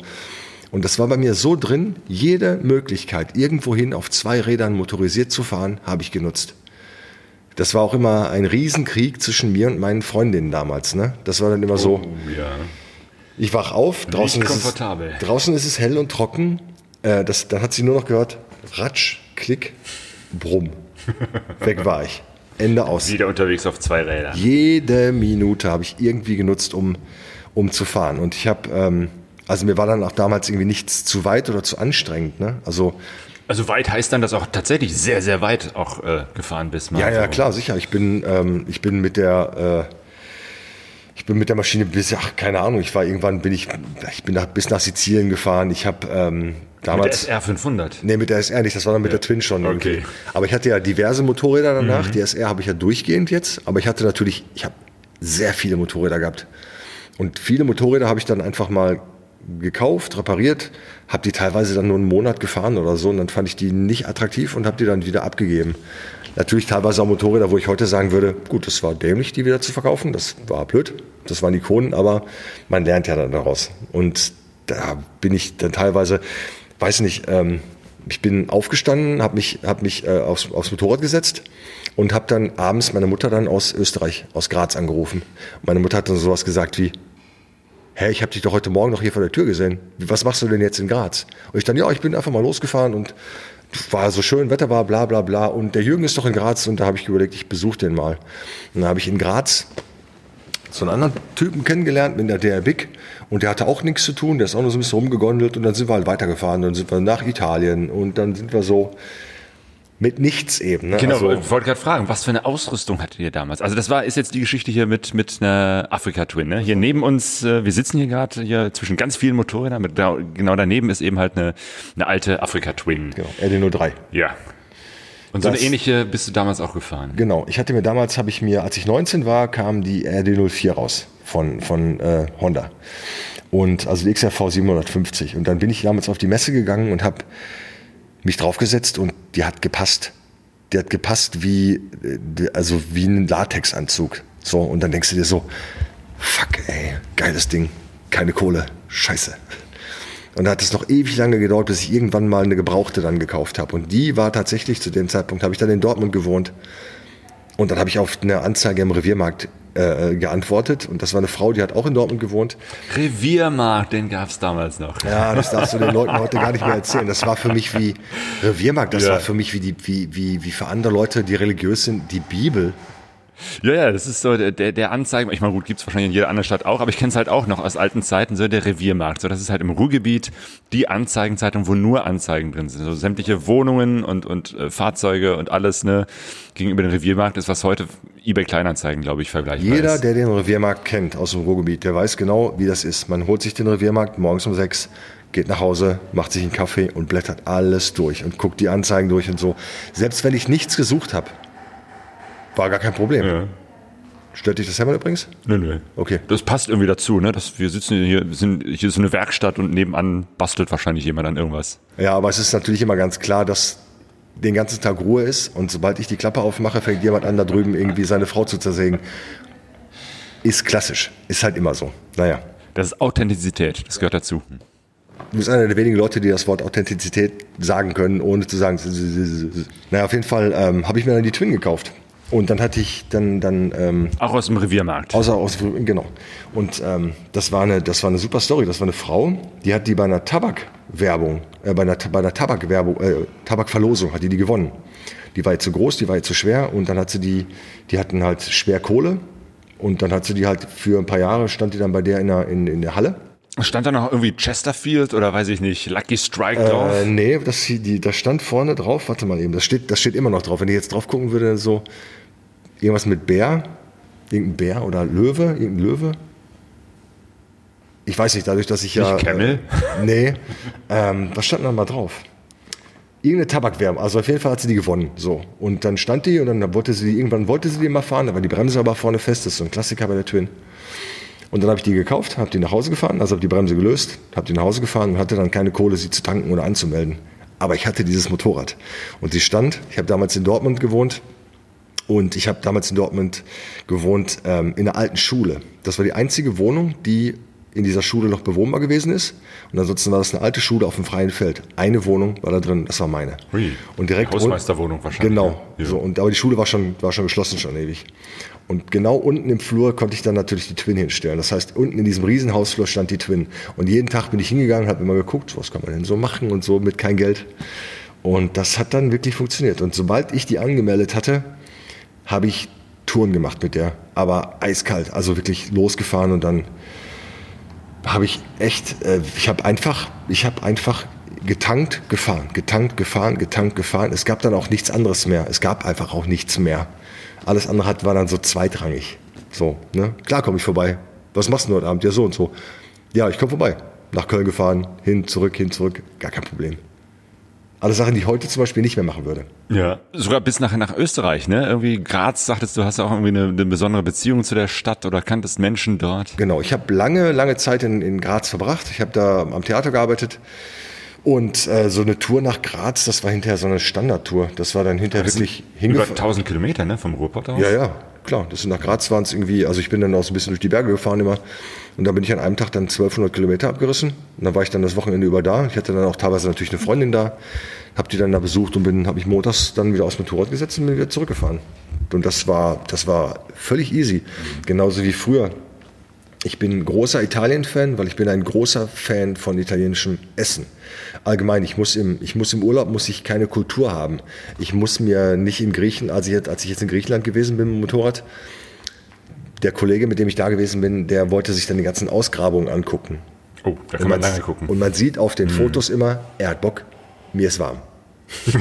Und das war bei mir so drin, jede Möglichkeit, irgendwohin auf zwei Rädern motorisiert zu fahren, habe ich genutzt. Das war auch immer ein Riesenkrieg zwischen mir und meinen Freundinnen damals. Ne? Das war dann immer so. Oh, ja. Ich wach auf, draußen ist, es, draußen ist es hell und trocken. Äh, das, dann hat sie nur noch gehört, Ratsch, Klick, Brumm. [LAUGHS] Weg war ich. Ende aus. Wieder unterwegs auf zwei Rädern. Jede Minute habe ich irgendwie genutzt, um, um zu fahren. Und ich habe ähm, also mir war dann auch damals irgendwie nichts zu weit oder zu anstrengend. Ne? Also also weit heißt dann, dass auch tatsächlich sehr, sehr weit auch äh, gefahren bist. Mal ja, ja, klar, sicher. Ich bin, ähm, ich bin mit der, äh, ich bin mit der Maschine bis, ach, keine Ahnung, ich war irgendwann, bin ich, ich bin nach, bis nach Sizilien gefahren. Ich habe ähm, damals... Mit der SR 500? Nee, mit der SR nicht, das war dann mit ja. der Twin schon irgendwie. Okay. Aber ich hatte ja diverse Motorräder danach. Mhm. Die SR habe ich ja durchgehend jetzt. Aber ich hatte natürlich, ich habe sehr viele Motorräder gehabt. Und viele Motorräder habe ich dann einfach mal gekauft, repariert, habe die teilweise dann nur einen Monat gefahren oder so und dann fand ich die nicht attraktiv und habe die dann wieder abgegeben. Natürlich teilweise auch Motorräder, wo ich heute sagen würde, gut, das war dämlich, die wieder zu verkaufen, das war blöd, das waren Ikonen, aber man lernt ja dann daraus. Und da bin ich dann teilweise, weiß nicht, ähm, ich bin aufgestanden, habe mich, hab mich äh, aufs, aufs Motorrad gesetzt und habe dann abends meine Mutter dann aus Österreich, aus Graz angerufen. Meine Mutter hat dann sowas gesagt wie, hä, ich habe dich doch heute Morgen noch hier vor der Tür gesehen. Was machst du denn jetzt in Graz? Und ich dann, ja, ich bin einfach mal losgefahren und war so schön, Wetter war, bla bla bla. Und der Jürgen ist doch in Graz und da habe ich überlegt, ich besuche den mal. Und dann habe ich in Graz so einen anderen Typen kennengelernt mit der DR Big und der hatte auch nichts zu tun, der ist auch nur so ein bisschen rumgegondelt und dann sind wir halt weitergefahren, dann sind wir nach Italien und dann sind wir so mit nichts eben. Ne? Genau, Also- ich wollte gerade fragen, was für eine Ausrüstung hattet ihr damals? Also das war ist jetzt die Geschichte hier mit mit einer Afrika Twin. Ne? Hier neben uns, äh, wir sitzen hier gerade hier zwischen ganz vielen Motorrädern. Mit, da, genau daneben ist eben halt eine, eine alte Afrika Twin. Genau, RD03. Ja. Und so Das- eine ähnliche bist du damals auch gefahren. Genau, ich hatte mir damals, habe ich mir, als ich 19 war, kam die RD04 raus von, von äh, Honda. Und also die XRV 750. Und dann bin ich damals auf die Messe gegangen und habe mich draufgesetzt und die hat gepasst. Die hat gepasst wie, äh, also wie ein Latexanzug. So, und dann denkst du dir so, fuck, ey, geiles Ding, keine Kohle, scheiße. Und da hat es noch ewig lange gedauert, bis ich irgendwann mal eine Gebrauchte dann gekauft habe. Und die war tatsächlich, zu dem Zeitpunkt habe ich dann in Dortmund gewohnt. Und dann habe ich auf eine Anzeige im Reviermarkt äh, geantwortet. Und das war eine Frau, die hat auch in Dortmund gewohnt. Reviermarkt, den gab's damals noch. Ja, das darfst du den Leuten heute gar nicht mehr erzählen. Das war für mich wie Reviermarkt, das Ja. war für mich wie, die, wie, wie, wie für andere Leute, die religiös sind, die Bibel. Ja, ja, das ist so der, der, Anzeigen. Ich meine, gut, gibt's wahrscheinlich in jeder anderen Stadt auch, aber ich kenne es halt auch noch aus alten Zeiten, so der Reviermarkt. So, das ist halt im Ruhrgebiet die Anzeigenzeitung, wo nur Anzeigen drin sind. So sämtliche Wohnungen und, und äh, Fahrzeuge und alles, ne, gegenüber dem Reviermarkt ist, was heute eBay Kleinanzeigen, glaube ich, vergleichbar Jeder, ist. der den Reviermarkt kennt aus dem Ruhrgebiet, der weiß genau, wie das ist. Man holt sich den Reviermarkt morgens um sechs, geht nach Hause, macht sich einen Kaffee und blättert alles durch und guckt die Anzeigen durch und so. Selbst wenn ich nichts gesucht habe, war gar kein Problem. Ja. Stört dich das Hemmer übrigens? Nö, nö. Okay. Das passt irgendwie dazu, ne? Dass wir sitzen hier, sind, hier ist so eine Werkstatt und nebenan bastelt wahrscheinlich jemand an irgendwas. Ja, aber es ist natürlich immer ganz klar, dass den ganzen Tag Ruhe ist und sobald ich die Klappe aufmache, fängt jemand an, da drüben irgendwie seine Frau zu zersägen. Ist klassisch. Ist halt immer so. Naja. Das ist Authentizität, das gehört dazu. Du bist einer der wenigen Leute, die das Wort Authentizität sagen können, ohne zu sagen. Naja, auf jeden Fall ähm, habe ich mir dann die Twin gekauft. Und dann hatte ich dann, dann ähm, Auch aus dem Reviermarkt. Außer aus, genau. Und ähm, das, war eine, das war eine super Story. Das war eine Frau, die hat die bei einer Tabakwerbung, äh, bei einer, bei einer Tabakwerbung, äh, Tabakverlosung hat die die gewonnen. Die war jetzt zu groß, die war jetzt zu schwer und dann hat sie die, die hatten halt schwer Kohle und dann hat sie die halt für ein paar Jahre stand die dann bei der in der, in, in der Halle. Stand da noch irgendwie Chesterfield oder weiß ich nicht, Lucky Strike drauf? Äh, nee, das, die, das stand vorne drauf, warte mal eben, das steht, das steht immer noch drauf. Wenn ich jetzt drauf gucken würde, so irgendwas mit Bär, irgendein Bär oder Löwe, irgendein Löwe. Ich weiß nicht, dadurch, dass ich ja. Nicht Camel? Äh, [LAUGHS] nee. Ähm, was stand da mal drauf? Irgendeine Tabakwerbung. Also auf jeden Fall hat sie die gewonnen. So. Und dann stand die und dann wollte sie die, irgendwann wollte sie die mal fahren, da war die Bremse aber vorne fest. Das ist so ein Klassiker bei der Twin. Und dann habe ich die gekauft, habe die nach Hause gefahren, also habe die Bremse gelöst, habe die nach Hause gefahren und hatte dann keine Kohle, sie zu tanken oder anzumelden. Aber ich hatte dieses Motorrad. Und sie stand, ich habe damals in Dortmund gewohnt, und ich habe damals in Dortmund gewohnt ähm, in einer alten Schule. Das war die einzige Wohnung, die in dieser Schule noch bewohnbar gewesen ist. Und ansonsten war das eine alte Schule auf dem freien Feld. Eine Wohnung war da drin, das war meine. Hui. Und direkt Hausmeisterwohnung wahrscheinlich, Genau. ja. So, und, aber die Schule war schon, war schon geschlossen, schon ewig. Und genau unten im Flur konnte ich dann natürlich die Twin hinstellen. Das heißt, unten in diesem Riesenhausflur stand die Twin. Und jeden Tag bin ich hingegangen, habe immer geguckt, was kann man denn so machen und so mit kein Geld. Und das hat dann wirklich funktioniert. Und sobald ich die angemeldet hatte, habe ich Touren gemacht mit der, aber eiskalt, also wirklich losgefahren und dann habe ich echt, äh, ich habe einfach, ich habe einfach getankt, gefahren, getankt, gefahren, getankt, gefahren. Es gab dann auch nichts anderes mehr. Es gab einfach auch nichts mehr. Alles andere hat, war dann so zweitrangig. So, ne? Klar komme ich vorbei. Was machst du heute Abend? Ja, so und so. Ja, ich komme vorbei. Nach Köln gefahren, hin, zurück, hin, zurück. Gar kein Problem. Alles Sachen, die ich heute zum Beispiel nicht mehr machen würde. Ja. Sogar bis nach, nach Österreich, ne? Irgendwie Graz, sagtest du, hast auch irgendwie eine, eine besondere Beziehung zu der Stadt oder kanntest Menschen dort. Genau, ich habe lange, lange Zeit in, in Graz verbracht. Ich habe da am Theater gearbeitet. Und äh, so eine Tour nach Graz, das war hinterher so eine Standardtour. Das war dann hinterher wirklich Über hingefahren. 1000 Kilometer, ne? Vom Ruhrpott aus? Ja, ja, klar. Das sind nach Graz waren es irgendwie, also ich bin dann auch so ein bisschen durch die Berge gefahren immer. Und da bin ich an einem Tag dann 1200 Kilometer abgerissen. Und dann war ich dann das Wochenende über da. Ich hatte dann auch teilweise natürlich eine Freundin da. Hab die dann da besucht und bin, habe mich montags dann wieder aufs Motorrad gesetzt und bin wieder zurückgefahren. Und das war, das war völlig easy. Genauso wie früher. Ich bin großer Italien-Fan, weil ich bin ein großer Fan von italienischem Essen. Allgemein, ich muss im, ich muss im Urlaub muss ich keine Kultur haben. Ich muss mir nicht in Griechen, als ich, jetzt- als ich jetzt in Griechenland gewesen bin mit dem Motorrad, der Kollege, mit dem ich da gewesen bin, der wollte sich dann die ganzen Ausgrabungen angucken. Oh, da kann Und man man, lange gucken. und man sieht auf den Fotos immer, er hat Bock, mir ist warm. [LAUGHS]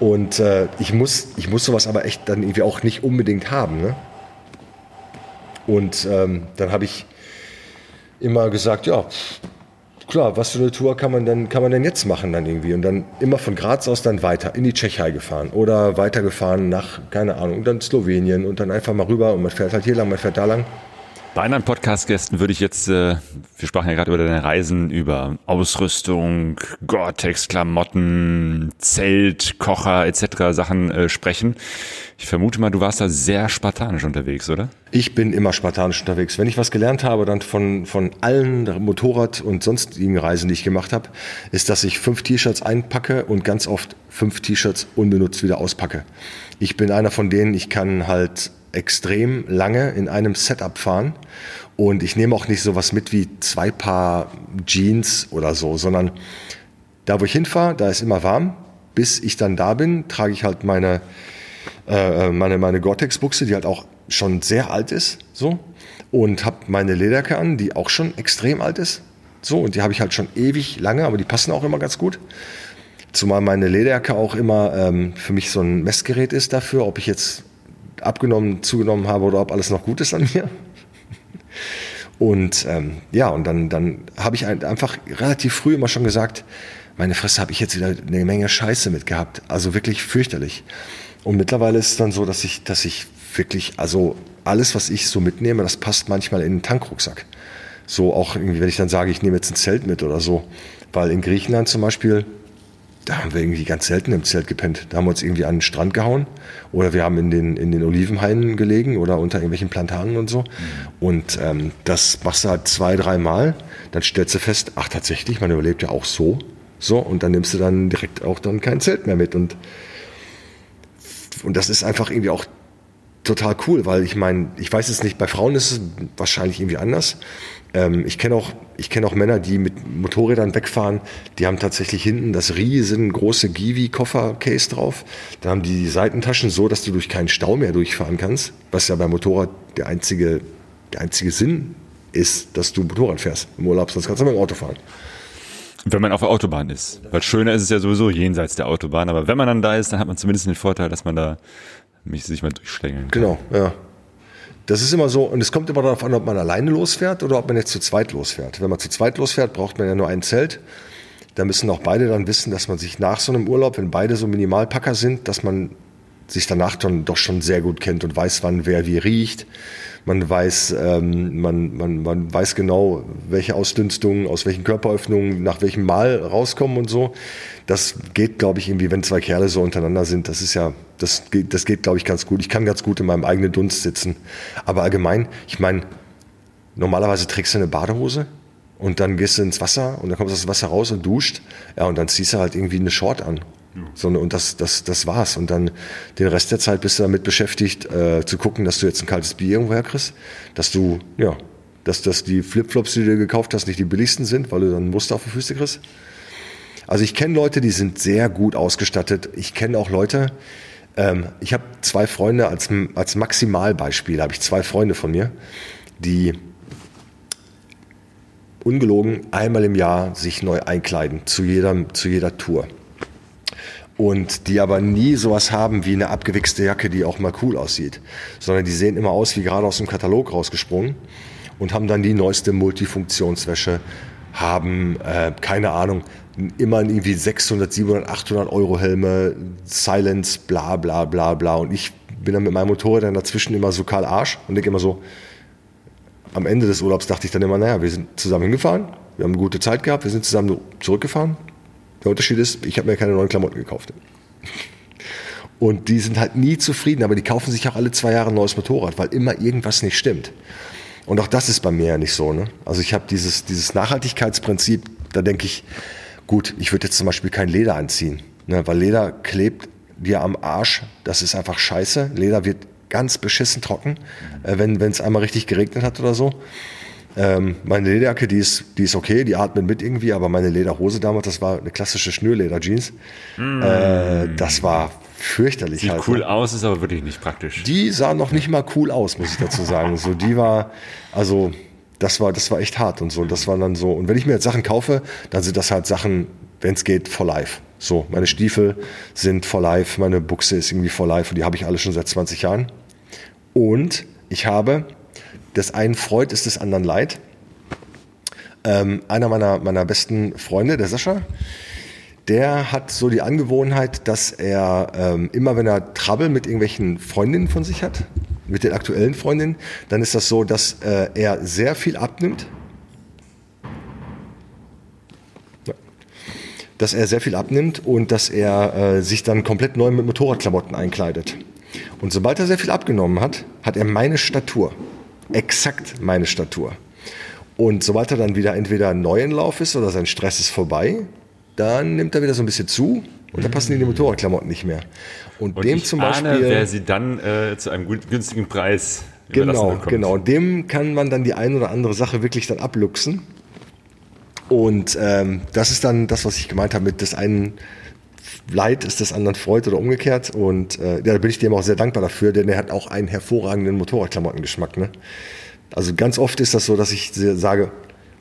und äh, ich, muss, ich muss sowas aber echt dann irgendwie auch nicht unbedingt haben. Ne? Und ähm, dann habe ich immer gesagt, ja, klar, was für eine Tour kann man denn, kann man denn jetzt machen dann irgendwie? Und dann immer von Graz aus dann weiter in die Tschechei gefahren oder weitergefahren nach, keine Ahnung, dann Slowenien und dann einfach mal rüber und man fährt halt hier lang, man fährt da lang. Bei anderen Podcast-Gästen würde ich jetzt, äh, wir sprachen ja gerade über deine Reisen, über Ausrüstung, Gore-Tex, Klamotten, Zelt, Kocher etc. Sachen äh, sprechen. Ich vermute mal, du warst da sehr spartanisch unterwegs, oder? Ich bin immer spartanisch unterwegs. Wenn ich was gelernt habe, dann von, von allen Motorrad- und sonstigen Reisen, die ich gemacht habe, ist, dass ich fünf T-Shirts einpacke und ganz oft fünf T-Shirts unbenutzt wieder auspacke. Ich bin einer von denen, ich kann halt extrem lange in einem Setup fahren und ich nehme auch nicht sowas mit wie zwei Paar Jeans oder so, sondern da, wo ich hinfahre, da ist immer warm. Bis ich dann da bin, trage ich halt meine, äh, meine, meine Gore-Tex-Buchse, die halt auch schon sehr alt ist, so. Und habe meine Lederjacke an, die auch schon extrem alt ist. So, und die habe ich halt schon ewig lange, aber die passen auch immer ganz gut. Zumal meine Lederjacke auch immer ähm, für mich so ein Messgerät ist dafür, ob ich jetzt abgenommen, zugenommen habe oder ob alles noch gut ist an mir. Und ähm, ja, und dann, dann habe ich ein, einfach relativ früh immer schon gesagt, meine Fresse habe ich jetzt wieder eine Menge Scheiße mitgehabt. Also wirklich fürchterlich. Und mittlerweile ist es dann so, dass ich, dass ich wirklich, also alles, was ich so mitnehme, das passt manchmal in den Tankrucksack. So auch irgendwie, wenn ich dann sage, ich nehme jetzt ein Zelt mit oder so. Weil in Griechenland zum Beispiel, da haben wir irgendwie ganz selten im Zelt gepennt. Da haben wir uns irgendwie an den Strand gehauen oder wir haben in den, in den Olivenhainen gelegen oder unter irgendwelchen Plantanen und so. Und ähm, das machst du halt zwei, dreimal. Dann stellst du fest, ach tatsächlich, man überlebt ja auch so. So, und dann nimmst du dann direkt auch dann kein Zelt mehr mit. Und, und das ist einfach irgendwie auch total cool, weil ich meine, ich weiß es nicht, bei Frauen ist es wahrscheinlich irgendwie anders. Ähm, ich kenne auch, ich kenne auch Männer, die mit Motorrädern wegfahren, die haben tatsächlich hinten das riesengroße Givi-Koffer-Case drauf. Da haben die Seitentaschen so, dass du durch keinen Stau mehr durchfahren kannst, was ja beim Motorrad der einzige, der einzige Sinn ist, dass du Motorrad fährst im Urlaub, sonst kannst du mit dem Auto fahren. Wenn man auf der Autobahn ist. Weil schöner ist es ja sowieso jenseits der Autobahn, aber wenn man dann da ist, dann hat man zumindest den Vorteil, dass man da mich sich mal durchschlängeln kann. Genau, ja. Das ist immer so, und es kommt immer darauf an, ob man alleine losfährt oder ob man jetzt zu zweit losfährt. Wenn man zu zweit losfährt, braucht man ja nur ein Zelt. Da müssen auch beide dann wissen, dass man sich nach so einem Urlaub, wenn beide so Minimalpacker sind, dass man sich danach dann doch schon sehr gut kennt und weiß, wann wer wie riecht. Man weiß, ähm, man, man, man weiß genau, welche Ausdünstungen aus welchen Körperöffnungen nach welchem Mal rauskommen und so. Das geht, glaube ich, irgendwie, wenn zwei Kerle so untereinander sind, das ist ja, das geht, das geht, glaube ich, ganz gut. Ich kann ganz gut in meinem eigenen Dunst sitzen. Aber allgemein, ich meine, normalerweise trägst du eine Badehose und dann gehst du ins Wasser und dann kommst du aus dem Wasser raus und duscht. Ja, und dann ziehst du halt irgendwie eine Short an. So, und das, das, das war's. Und dann den Rest der Zeit bist du damit beschäftigt, äh, zu gucken, dass du jetzt ein kaltes Bier irgendwo herkriegst, dass du, ja, dass, dass die Flipflops, die du dir gekauft hast, nicht die billigsten sind, weil du dann Muster auf die Füße kriegst. Also ich kenne Leute, die sind sehr gut ausgestattet. Ich kenne auch Leute, ähm, ich habe zwei Freunde, als, als Maximalbeispiel habe ich zwei Freunde von mir, die ungelogen einmal im Jahr sich neu einkleiden zu jeder, zu jeder Tour. Und die aber nie sowas haben wie eine abgewichste Jacke, die auch mal cool aussieht, sondern die sehen immer aus wie gerade aus dem Katalog rausgesprungen und haben dann die neueste Multifunktionswäsche, haben, äh, keine Ahnung, immer irgendwie 600, 700, 800 Euro Helme, Silence, bla bla bla bla. Und ich bin dann mit meinem Motorrad dann dazwischen immer so Karl Arsch und denke immer so, am Ende des Urlaubs dachte ich dann immer, naja, wir sind zusammen hingefahren, wir haben eine gute Zeit gehabt, wir sind zusammen zurückgefahren. Der Unterschied ist, ich habe mir keine neuen Klamotten gekauft. Und die sind halt nie zufrieden, aber die kaufen sich auch alle zwei Jahre ein neues Motorrad, weil immer irgendwas nicht stimmt. Und auch das ist bei mir ja nicht so. Ne? Also ich habe dieses, dieses Nachhaltigkeitsprinzip, da denke ich, gut, ich würde jetzt zum Beispiel kein Leder anziehen, ne? weil Leder klebt dir am Arsch, das ist einfach scheiße. Leder wird ganz beschissen trocken, äh, wenn es einmal richtig geregnet hat oder so. Ähm, meine Lederjacke, die ist, die ist okay, die atmet mit irgendwie, aber meine Lederhose damals, das war eine klassische Schnürleder-Jeans. Äh, das war fürchterlich Sieht halt. cool ne? aus, ist aber wirklich nicht praktisch. Die sah noch nicht mal cool aus, muss ich dazu sagen. So, die war, also, das war, das war echt hart und so. Das war dann so. Und wenn ich mir jetzt Sachen kaufe, dann sind das halt Sachen, wenn es geht, for life. So, meine Stiefel sind for life, meine Buchse ist irgendwie for life und die habe ich alle schon seit 20 Jahren. Und ich habe, des einen Freud ist des anderen Leid. Ähm, einer meiner, meiner besten Freunde, der Sascha, der hat so die Angewohnheit, dass er ähm, immer, wenn er Trouble mit irgendwelchen Freundinnen von sich hat, mit den aktuellen Freundinnen, dann ist das so, dass äh, er sehr viel abnimmt. Dass er sehr viel abnimmt und dass er äh, sich dann komplett neu mit Motorradklamotten einkleidet. Und sobald er sehr viel abgenommen hat, hat er meine Statur. Exakt meine Statur. Und sobald er dann wieder entweder neu in Lauf ist oder sein Stress ist vorbei, dann nimmt er wieder so ein bisschen zu und dann passen ihm die Motorradklamotten nicht mehr. Und, Und dem ich zum ahne, Beispiel. wer sie dann äh, zu einem günstigen Preis Genau, bekommt. genau. Dem kann man dann die ein oder andere Sache wirklich dann abluchsen. Und ähm, das ist dann das, was ich gemeint habe mit des einen Leid ist des anderen Freud oder umgekehrt. Und äh, ja, da bin ich dem auch sehr dankbar dafür, denn er hat auch einen hervorragenden Motorradklamottengeschmack. Ne? Also ganz oft ist das so, dass ich sage,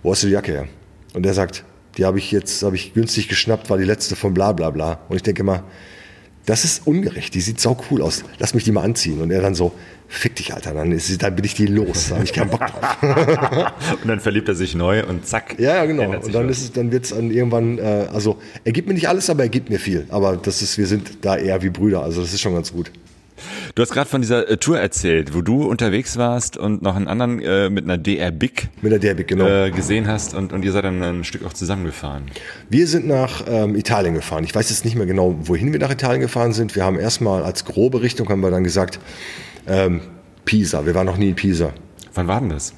wo hast du die Jacke her? Und er sagt, die habe ich jetzt habe ich günstig geschnappt, war die letzte von bla bla bla. Und ich denke immer, das ist ungerecht, die sieht sau cool aus. Lass mich die mal anziehen. Und er dann so, fick dich, Alter, dann, ist, dann bin ich die los. Da habe ich keinen Bock drauf. [LAUGHS] Und dann verliebt er sich neu und zack. Ja, ja, genau. Und dann was. ist es, dann wird's dann irgendwann, äh, also er gibt mir nicht alles, aber er gibt mir viel. Aber das ist, wir sind da eher wie Brüder, also das ist schon ganz gut. Du hast gerade von dieser äh, Tour erzählt, wo du unterwegs warst und noch einen anderen äh, mit einer DR Big Mit der Derbic, genau. äh, gesehen hast und, und ihr seid dann ein Stück auch zusammengefahren. Wir sind nach ähm, Italien gefahren. Ich weiß jetzt nicht mehr genau, wohin wir nach Italien gefahren sind. Wir haben erstmal als grobe Richtung haben wir dann gesagt, ähm, Pisa. Wir waren noch nie in Pisa. Wann war denn das?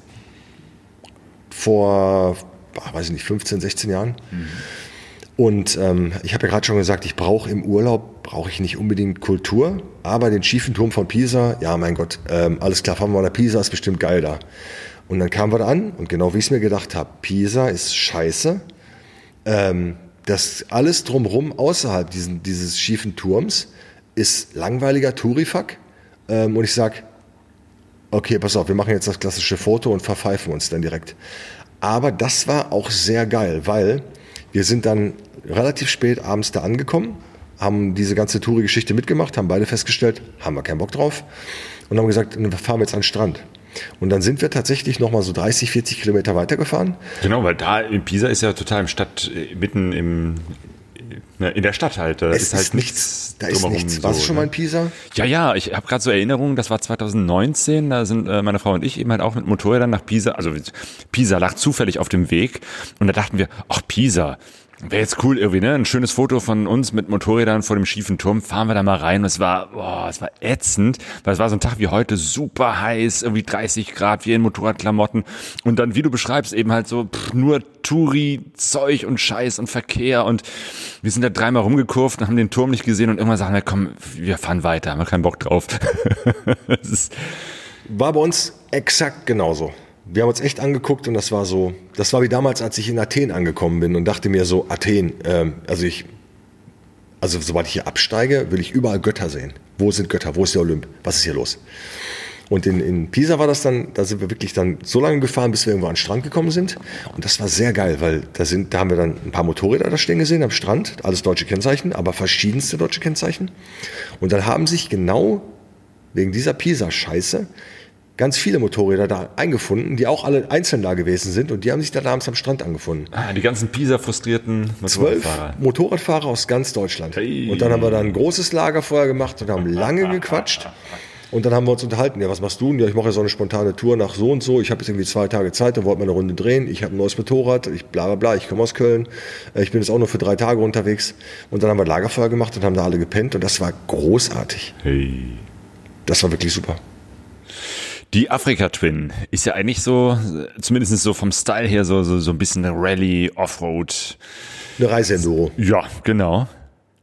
vor, ah, weiß ich nicht, 15, 16 Jahren. Und ähm, ich habe ja gerade schon gesagt, ich brauche im Urlaub, brauche ich nicht unbedingt Kultur, aber den schiefen Turm von Pisa, ja mein Gott, ähm, alles klar, fahren wir mal nach Pisa, ist bestimmt geil da. Und dann kamen wir da an und genau wie ich es mir gedacht habe, Pisa ist scheiße. Ähm, das alles drumherum außerhalb diesen, dieses schiefen Turms ist langweiliger Tourifuck. Ähm, und ich sag, okay, pass auf, wir machen jetzt das klassische Foto und verpfeifen uns dann direkt. Aber das war auch sehr geil, weil wir sind dann relativ spät abends da angekommen, haben diese ganze Touri-Geschichte mitgemacht, haben beide festgestellt, haben wir keinen Bock drauf und haben gesagt, wir fahren jetzt an den Strand. Und dann sind wir tatsächlich nochmal so 30, 40 Kilometer weitergefahren. Genau, weil da in Pisa ist ja total im Stadt, äh, mitten im, ne, in der Stadt halt. Da Es ist halt nichts da ist nichts. Warst du schon mal ne? in Pisa? Ja, ja, ich habe gerade so Erinnerungen, das war 2019, da sind äh, meine Frau und ich eben halt auch mit Motorrädern nach Pisa, also Pisa lag zufällig auf dem Weg und da dachten wir, ach Pisa, wäre jetzt cool irgendwie, ne? Ein schönes Foto von uns mit Motorrädern vor dem schiefen Turm, fahren wir da mal rein und es war, boah, es war ätzend, weil es war so ein Tag wie heute, super heiß, irgendwie 30 Grad, wir in Motorradklamotten und dann, wie du beschreibst, eben halt so pff, nur Touri, Zeug und Scheiß und Verkehr und wir sind da dreimal rumgekurvt und haben den Turm nicht gesehen und irgendwann sagen wir, komm, wir fahren weiter, haben wir keinen Bock drauf. [LAUGHS] War bei uns exakt genauso. Wir haben uns echt angeguckt und das war so, das war wie damals, als ich in Athen angekommen bin und dachte mir so, Athen, ähm, also ich, also sobald ich hier absteige, will ich überall Götter sehen. Wo sind Götter? Wo ist der Olymp? Was ist hier los? Und in, in Pisa war das dann, da sind wir wirklich dann so lange gefahren, bis wir irgendwo an den Strand gekommen sind. Und das war sehr geil, weil da sind, da haben wir dann ein paar Motorräder da stehen gesehen am Strand, alles deutsche Kennzeichen, aber verschiedenste deutsche Kennzeichen. Und dann haben sich genau wegen dieser Pisa-Scheiße ganz viele Motorräder da eingefunden, die auch alle einzeln da gewesen sind und die haben sich dann abends am Strand angefunden. ah, die ganzen Pisa-frustrierten Zwölf Motorradfahrer. Motorradfahrer aus ganz Deutschland. Hey. Und dann haben wir da ein großes Lagerfeuer gemacht und haben lange [LAUGHS] gequatscht. Und dann haben wir uns unterhalten, ja, was machst du? denn? Ja, ich mache ja so eine spontane Tour nach so und so. Ich habe jetzt irgendwie zwei Tage Zeit und wollte mal eine Runde drehen. Ich habe ein neues Motorrad, ich bla bla bla, ich komme aus Köln. Äh, Ich bin jetzt auch nur für drei Tage unterwegs. Und dann haben wir Lagerfeuer gemacht und haben da alle gepennt und das war großartig. Hey. Das war wirklich super. Die Afrika Twin ist ja eigentlich so, zumindest so vom Style her, so, so, so ein bisschen eine Rallye, Offroad. Eine Reiseenduro. Ja, genau.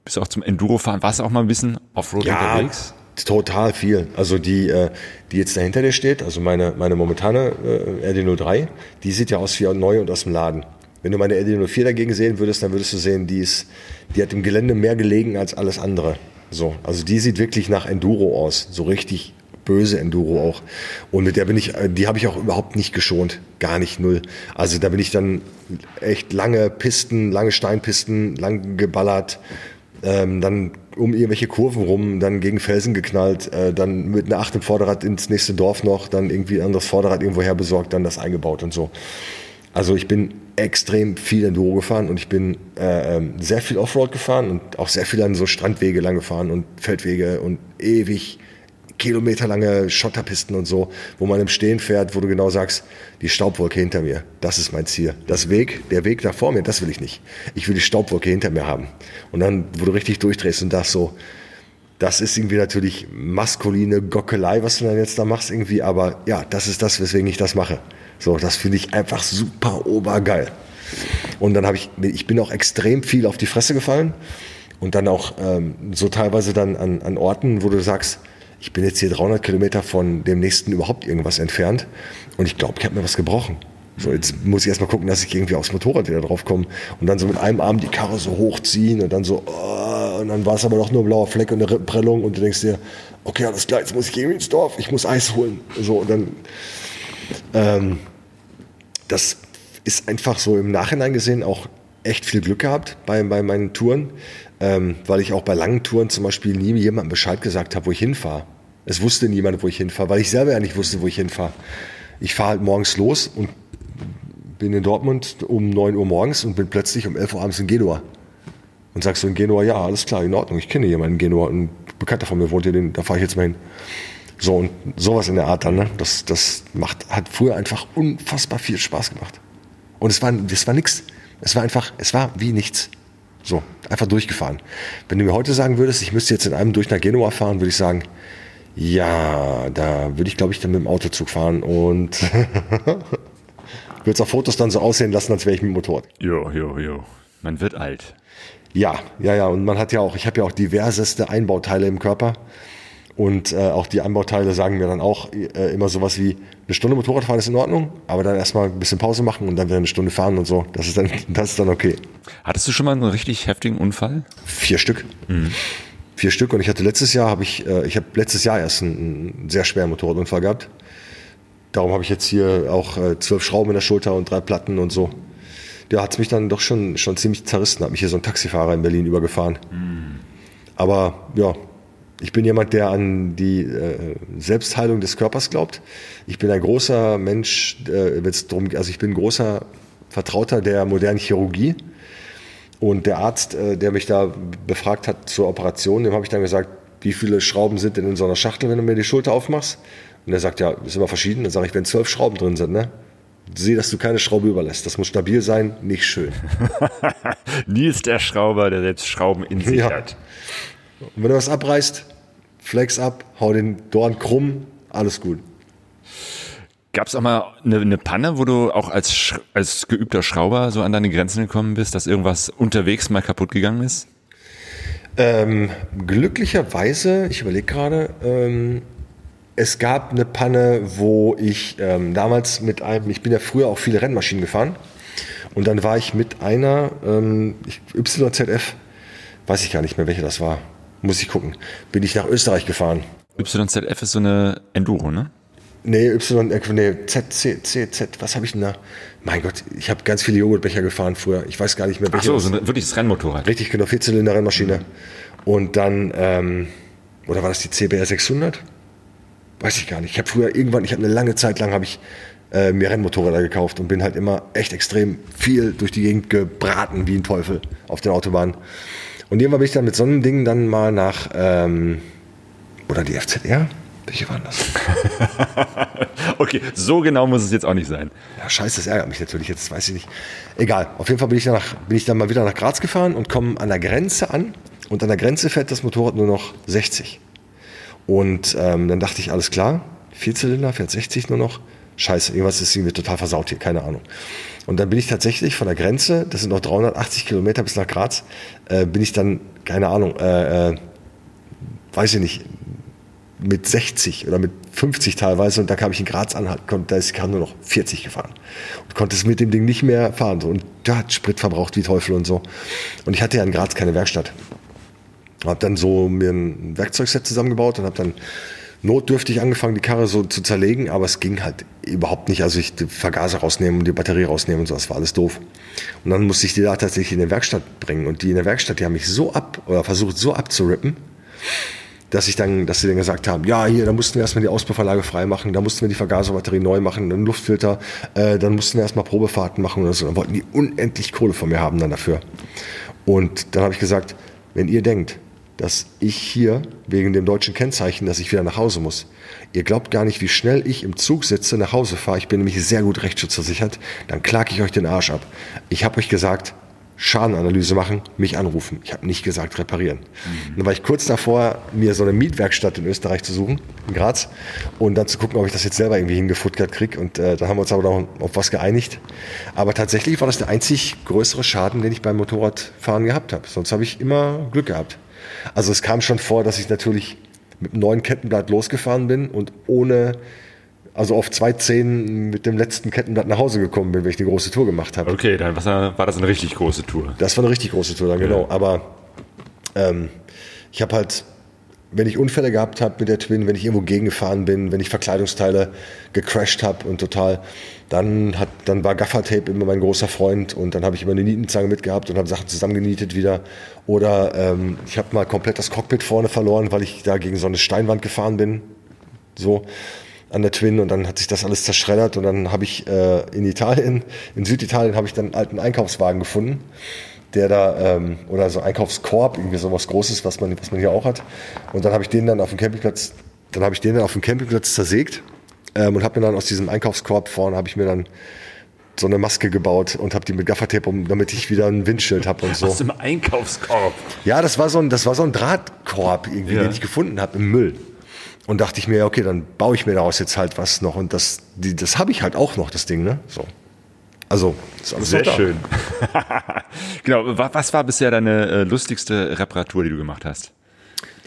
Bist du auch zum Enduro-Fahren? Warst du auch mal ein bisschen Offroad Ja, unterwegs? total viel. Also die, äh, die jetzt dahinter dir steht, also meine, meine momentane äh, RD03, die sieht ja aus wie neu und aus dem Laden. Wenn du meine RD04 dagegen sehen würdest, dann würdest du sehen, die ist, die hat im Gelände mehr gelegen als alles andere. So, also die sieht wirklich nach Enduro aus, so richtig böse Enduro auch. Und mit der bin ich, äh, die habe ich auch überhaupt nicht geschont, gar nicht null. Also da bin ich dann echt lange Pisten, lange Steinpisten, lang geballert, ähm, dann um irgendwelche Kurven rum, dann gegen Felsen geknallt, äh, dann mit einer achten Vorderrad ins nächste Dorf noch, dann irgendwie ein anderes Vorderrad irgendwo her besorgt, dann das eingebaut und so. Also ich bin extrem viel Enduro gefahren und ich bin äh, ähm, sehr viel Offroad gefahren und auch sehr viel an so Strandwege lang gefahren und Feldwege und ewig kilometerlange Schotterpisten und so, wo man im Stehen fährt, wo du genau sagst, die Staubwolke hinter mir, das ist mein Ziel. Das Weg, der Weg da vor mir, das will ich nicht. Ich will die Staubwolke hinter mir haben. Und dann, wo du richtig durchdrehst und das so, das ist irgendwie natürlich maskuline Gockelei, was du dann jetzt da machst irgendwie, aber ja, das ist das, weswegen ich das mache. So, das finde ich einfach super obergeil. Und dann habe ich, ich bin auch extrem viel auf die Fresse gefallen und dann auch ähm, so teilweise dann an, an Orten, wo du sagst, ich bin jetzt hier 300 Kilometer von dem nächsten überhaupt irgendwas entfernt und ich glaube, ich habe mir was gebrochen. So, jetzt muss ich erstmal gucken, dass ich irgendwie aufs Motorrad wieder drauf komme und dann so mit einem Arm die Karre so hochziehen und dann so, oh, und dann war es aber doch nur ein blauer Fleck und eine Prellung und du denkst dir, okay, alles klar, jetzt muss ich irgendwie ins Dorf, ich muss Eis holen. So, und dann, ähm, das ist einfach so im Nachhinein gesehen auch echt viel Glück gehabt bei, bei meinen Touren, ähm, weil ich auch bei langen Touren zum Beispiel nie jemandem Bescheid gesagt habe, wo ich hinfahre. Es wusste niemand, wo ich hinfahre, weil ich selber ja nicht wusste, wo ich hinfahre. Ich fahre halt morgens los und bin in Dortmund um 9 Uhr morgens und bin plötzlich um 11 Uhr abends in Genua. Und sagst du in Genua, ja, alles klar, in Ordnung, ich kenne jemanden in Genua. Ein Bekannter von mir wohnt hier, da fahre ich jetzt mal hin. So und sowas in der Art dann, ne? das, das macht, hat früher einfach unfassbar viel Spaß gemacht. Und es war, war nichts. Es war einfach, es war wie nichts. So, einfach durchgefahren. Wenn du mir heute sagen würdest, ich müsste jetzt in einem durch nach Genua fahren, würde ich sagen, ja, da würde ich, glaube ich, dann mit dem Autozug fahren und [LAUGHS] würde es auf Fotos dann so aussehen lassen, als wäre ich mit dem Motorrad. Jo, jo, jo. Man wird alt. Ja, ja, ja. Und man hat ja auch, ich habe ja auch diverseste Einbauteile im Körper. Und äh, auch die Einbauteile sagen mir dann auch äh, immer sowas wie, eine Stunde Motorradfahren ist in Ordnung, aber dann erstmal ein bisschen Pause machen und dann wieder eine Stunde fahren und so. Das ist dann, [LAUGHS] das ist dann okay. Hattest du schon mal einen richtig heftigen Unfall? Vier Stück. Mhm vier Stück. Und ich hatte letztes Jahr, habe ich, äh, ich habe letztes Jahr erst einen, einen, sehr schweren Motorradunfall gehabt. Darum habe ich jetzt hier auch äh, zwölf Schrauben in der Schulter und drei Platten und so. Der hat mich dann doch schon, schon ziemlich zerrissen, hat mich hier so ein Taxifahrer in Berlin übergefahren. Mhm. Aber ja, ich bin jemand, der an die äh, Selbstheilung des Körpers glaubt. Ich bin ein großer Mensch, äh, drum, also ich bin ein großer Vertrauter der modernen Chirurgie. Und der Arzt, äh, der mich da befragt hat zur Operation, dem habe ich dann gesagt, wie viele Schrauben sind denn in so einer Schachtel, wenn du mir die Schulter aufmachst? Und er sagt, ja, ist immer verschieden. Dann sage ich, wenn zwölf Schrauben drin sind, ne? Sieh, dass du keine Schraube überlässt. Das muss stabil sein, nicht schön. [LAUGHS] Nie ist der Schrauber, der selbst Schrauben in sich ja. hat. Und wenn du was abreißt, flex ab, hau den Dorn krumm, alles gut. Gab es auch mal eine, eine, Panne, wo du auch als, als geübter Schrauber so an deine Grenzen gekommen bist, dass irgendwas unterwegs mal kaputt gegangen ist? Ähm, glücklicherweise, ich überlege gerade, ähm, es gab eine Panne, wo ich ähm, damals mit einem, ich bin ja früher auch viele Rennmaschinen gefahren und dann war ich mit einer ähm, YZF, weiß ich gar nicht mehr, welche das war, muss ich gucken, bin ich nach Österreich gefahren. YZF ist so eine Enduro, ne? Nee, Y, äh, nee, Z, C, C, Z, was habe ich denn da? Mein Gott, ich habe ganz viele Joghurtbecher gefahren früher. Ich weiß gar nicht mehr, welche. Ach so, so ein wirkliches Rennmotorrad. Richtig, genau, Vierzylinder-Rennmaschine. Mhm. Und dann, ähm, oder war das die CBR 600? Weiß ich gar nicht. Ich habe früher irgendwann, ich habe eine lange Zeit lang, habe ich äh, mir Rennmotorräder gekauft und bin halt immer echt extrem viel durch die Gegend gebraten wie ein Teufel auf den Autobahnen. Und irgendwann bin ich dann mit so einem Ding dann mal nach, ähm, oder die FZR? Welche waren das? [LAUGHS] okay, so genau muss es jetzt auch nicht sein. Ja, scheiße, das ärgert mich natürlich jetzt, weiß ich nicht. Egal, auf jeden Fall bin ich, danach, bin ich dann mal wieder nach Graz gefahren und komme an der Grenze an. Und an der Grenze fährt das Motorrad nur noch 60. Und ähm, dann dachte ich, alles klar, Vierzylinder fährt 60 nur noch. Scheiße, irgendwas ist irgendwie total versaut hier, keine Ahnung. Und dann bin ich tatsächlich von der Grenze, das sind noch 380 Kilometer bis nach Graz, äh, bin ich dann, keine Ahnung, äh, äh, weiß ich nicht, mit 60 oder mit 50 teilweise und da kam ich in Graz an, da ist Karre nur noch 40 gefahren und konnte es mit dem Ding nicht mehr fahren. Und da hat Sprit verbraucht wie Teufel und so. Und ich hatte ja in Graz keine Werkstatt. Habe dann so mir ein Werkzeugset zusammengebaut und habe dann notdürftig angefangen, die Karre so zu zerlegen, aber es ging halt überhaupt nicht. Also ich die Vergaser rausnehmen und die Batterie rausnehmen und so, das war alles doof. Und dann musste ich die da tatsächlich in die Werkstatt bringen. Und die in der Werkstatt, die haben mich so ab oder versucht so abzurippen, dass ich dann, dass sie dann gesagt haben, ja, hier, da mussten wir erstmal die Auspuffanlage freimachen, da mussten wir die Vergaserbatterie neu machen, den Luftfilter, äh, dann mussten wir erstmal Probefahrten machen oder so. Dann wollten die unendlich Kohle von mir haben dann dafür. Und dann habe ich gesagt, wenn ihr denkt, dass ich hier wegen dem deutschen Kennzeichen, dass ich wieder nach Hause muss. Ihr glaubt gar nicht, wie schnell ich im Zug sitze, nach Hause fahre. Ich bin nämlich sehr gut rechtsschutzversichert. Dann klage ich euch den Arsch ab. Ich habe euch gesagt, Schadenanalyse machen, mich anrufen. Ich habe nicht gesagt reparieren. Mhm. Dann war ich kurz davor, mir so eine Mietwerkstatt in Österreich zu suchen, in Graz, und dann zu gucken, ob ich das jetzt selber irgendwie hingefuttert kriege. Und äh, da haben wir uns aber noch auf was geeinigt. Aber tatsächlich war das der einzig größere Schaden, den ich beim Motorradfahren gehabt habe. Sonst habe ich immer Glück gehabt. Also es kam schon vor, dass ich natürlich mit einem neuen Kettenblatt losgefahren bin und ohne also auf zwei Zehen mit dem letzten Kettenblatt nach Hause gekommen bin, wenn ich eine große Tour gemacht habe. Okay, dann war das eine richtig große Tour. Das war eine richtig große Tour, dann genau. Ja. Aber ähm, ich habe halt, wenn ich Unfälle gehabt habe mit der Twin, wenn ich irgendwo gegengefahren bin, wenn ich Verkleidungsteile gecrashed habe und total, dann, hat, dann war Gaffertape immer mein großer Freund und dann habe ich immer eine Nietenzange mitgehabt und habe Sachen zusammengenietet wieder. Oder ähm, ich habe mal komplett das Cockpit vorne verloren, weil ich da gegen so eine Steinwand gefahren bin. So an der Twin und dann hat sich das alles zerschreddert und dann habe ich äh, in Italien, in Süditalien habe ich dann einen alten Einkaufswagen gefunden, der da, ähm, oder so Einkaufskorb, irgendwie so was Großes, was man, was man hier auch hat. Und dann habe ich den dann auf dem Campingplatz, dann habe ich den dann auf dem Campingplatz zersägt ähm, und habe mir dann aus diesem Einkaufskorb vorne, habe ich mir dann so eine Maske gebaut und habe die mit Gaffertape um, damit ich wieder ein Windschild habe und so. Aus dem Einkaufskorb? Ja, das war so ein, das war so ein Drahtkorb irgendwie, ja. den ich gefunden habe im Müll. Und dachte ich mir, okay, dann baue ich mir daraus jetzt halt was noch. Und das, die, das habe ich halt auch noch, das Ding, ne? So. Also, ist alles Sehr schön. [LAUGHS] genau, was war bisher deine äh, lustigste Reparatur, die du gemacht hast?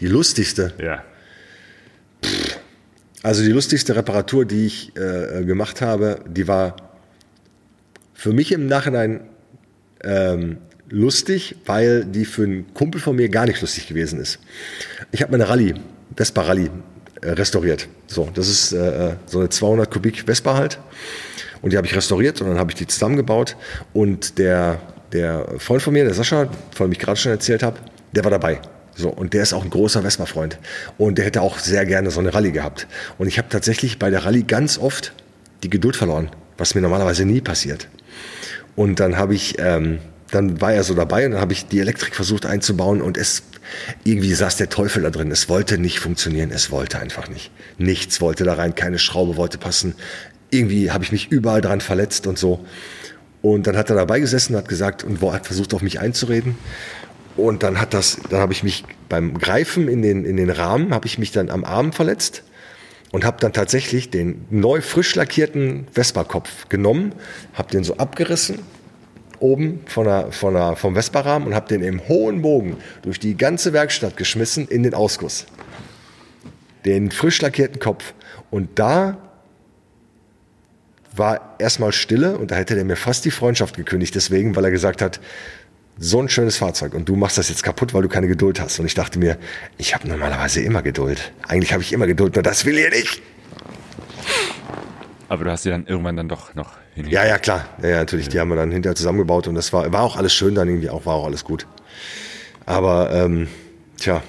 Die lustigste? Ja. Pff. Also die lustigste Reparatur, die ich äh, gemacht habe, die war für mich im Nachhinein ähm, lustig, weil die für einen Kumpel von mir gar nicht lustig gewesen ist. Ich habe meine Rallye, Vespa Rallye, äh, restauriert. So, das ist äh, so eine 200 Kubik Vespa halt. Und die habe ich restauriert und dann habe ich die zusammengebaut. Und der, der Freund von mir, der Sascha, von dem ich gerade schon erzählt habe, der war dabei. So, und der ist auch ein großer Vespa-Freund. Und der hätte auch sehr gerne so eine Rallye gehabt. Und ich habe tatsächlich bei der Rallye ganz oft die Geduld verloren, was mir normalerweise nie passiert. Und dann habe ich, ähm, dann war er so dabei und dann habe ich die Elektrik versucht einzubauen und es irgendwie saß der Teufel da drin. Es wollte nicht funktionieren. Es wollte einfach nicht. Nichts wollte da rein. Keine Schraube wollte passen. Irgendwie habe ich mich überall dran verletzt und so. Und dann hat er dabei gesessen und hat gesagt und hat versucht auf mich einzureden. Und dann hat das, dann habe ich mich beim Greifen in den, in den Rahmen, habe ich mich dann am Arm verletzt und habe dann tatsächlich den neu frisch lackierten Vespa-Kopf genommen, habe den so abgerissen, oben von der, von der, vom Vespa-Rahmen und habe den im hohen Bogen durch die ganze Werkstatt geschmissen in den Ausguss. Den frisch lackierten Kopf. Und da war erstmal Stille und da hätte der mir fast die Freundschaft gekündigt, deswegen, weil er gesagt hat, so ein schönes Fahrzeug und du machst das jetzt kaputt, weil du keine Geduld hast. Und ich dachte mir, ich habe normalerweise immer Geduld. Eigentlich habe ich immer Geduld, nur das will ihr nicht. Aber du hast sie dann irgendwann dann doch noch hin. Ja, ja, klar. Ja, ja natürlich. Die haben wir dann hinterher zusammengebaut und das war, war auch alles schön dann irgendwie, auch war auch alles gut. Aber, ähm, tja,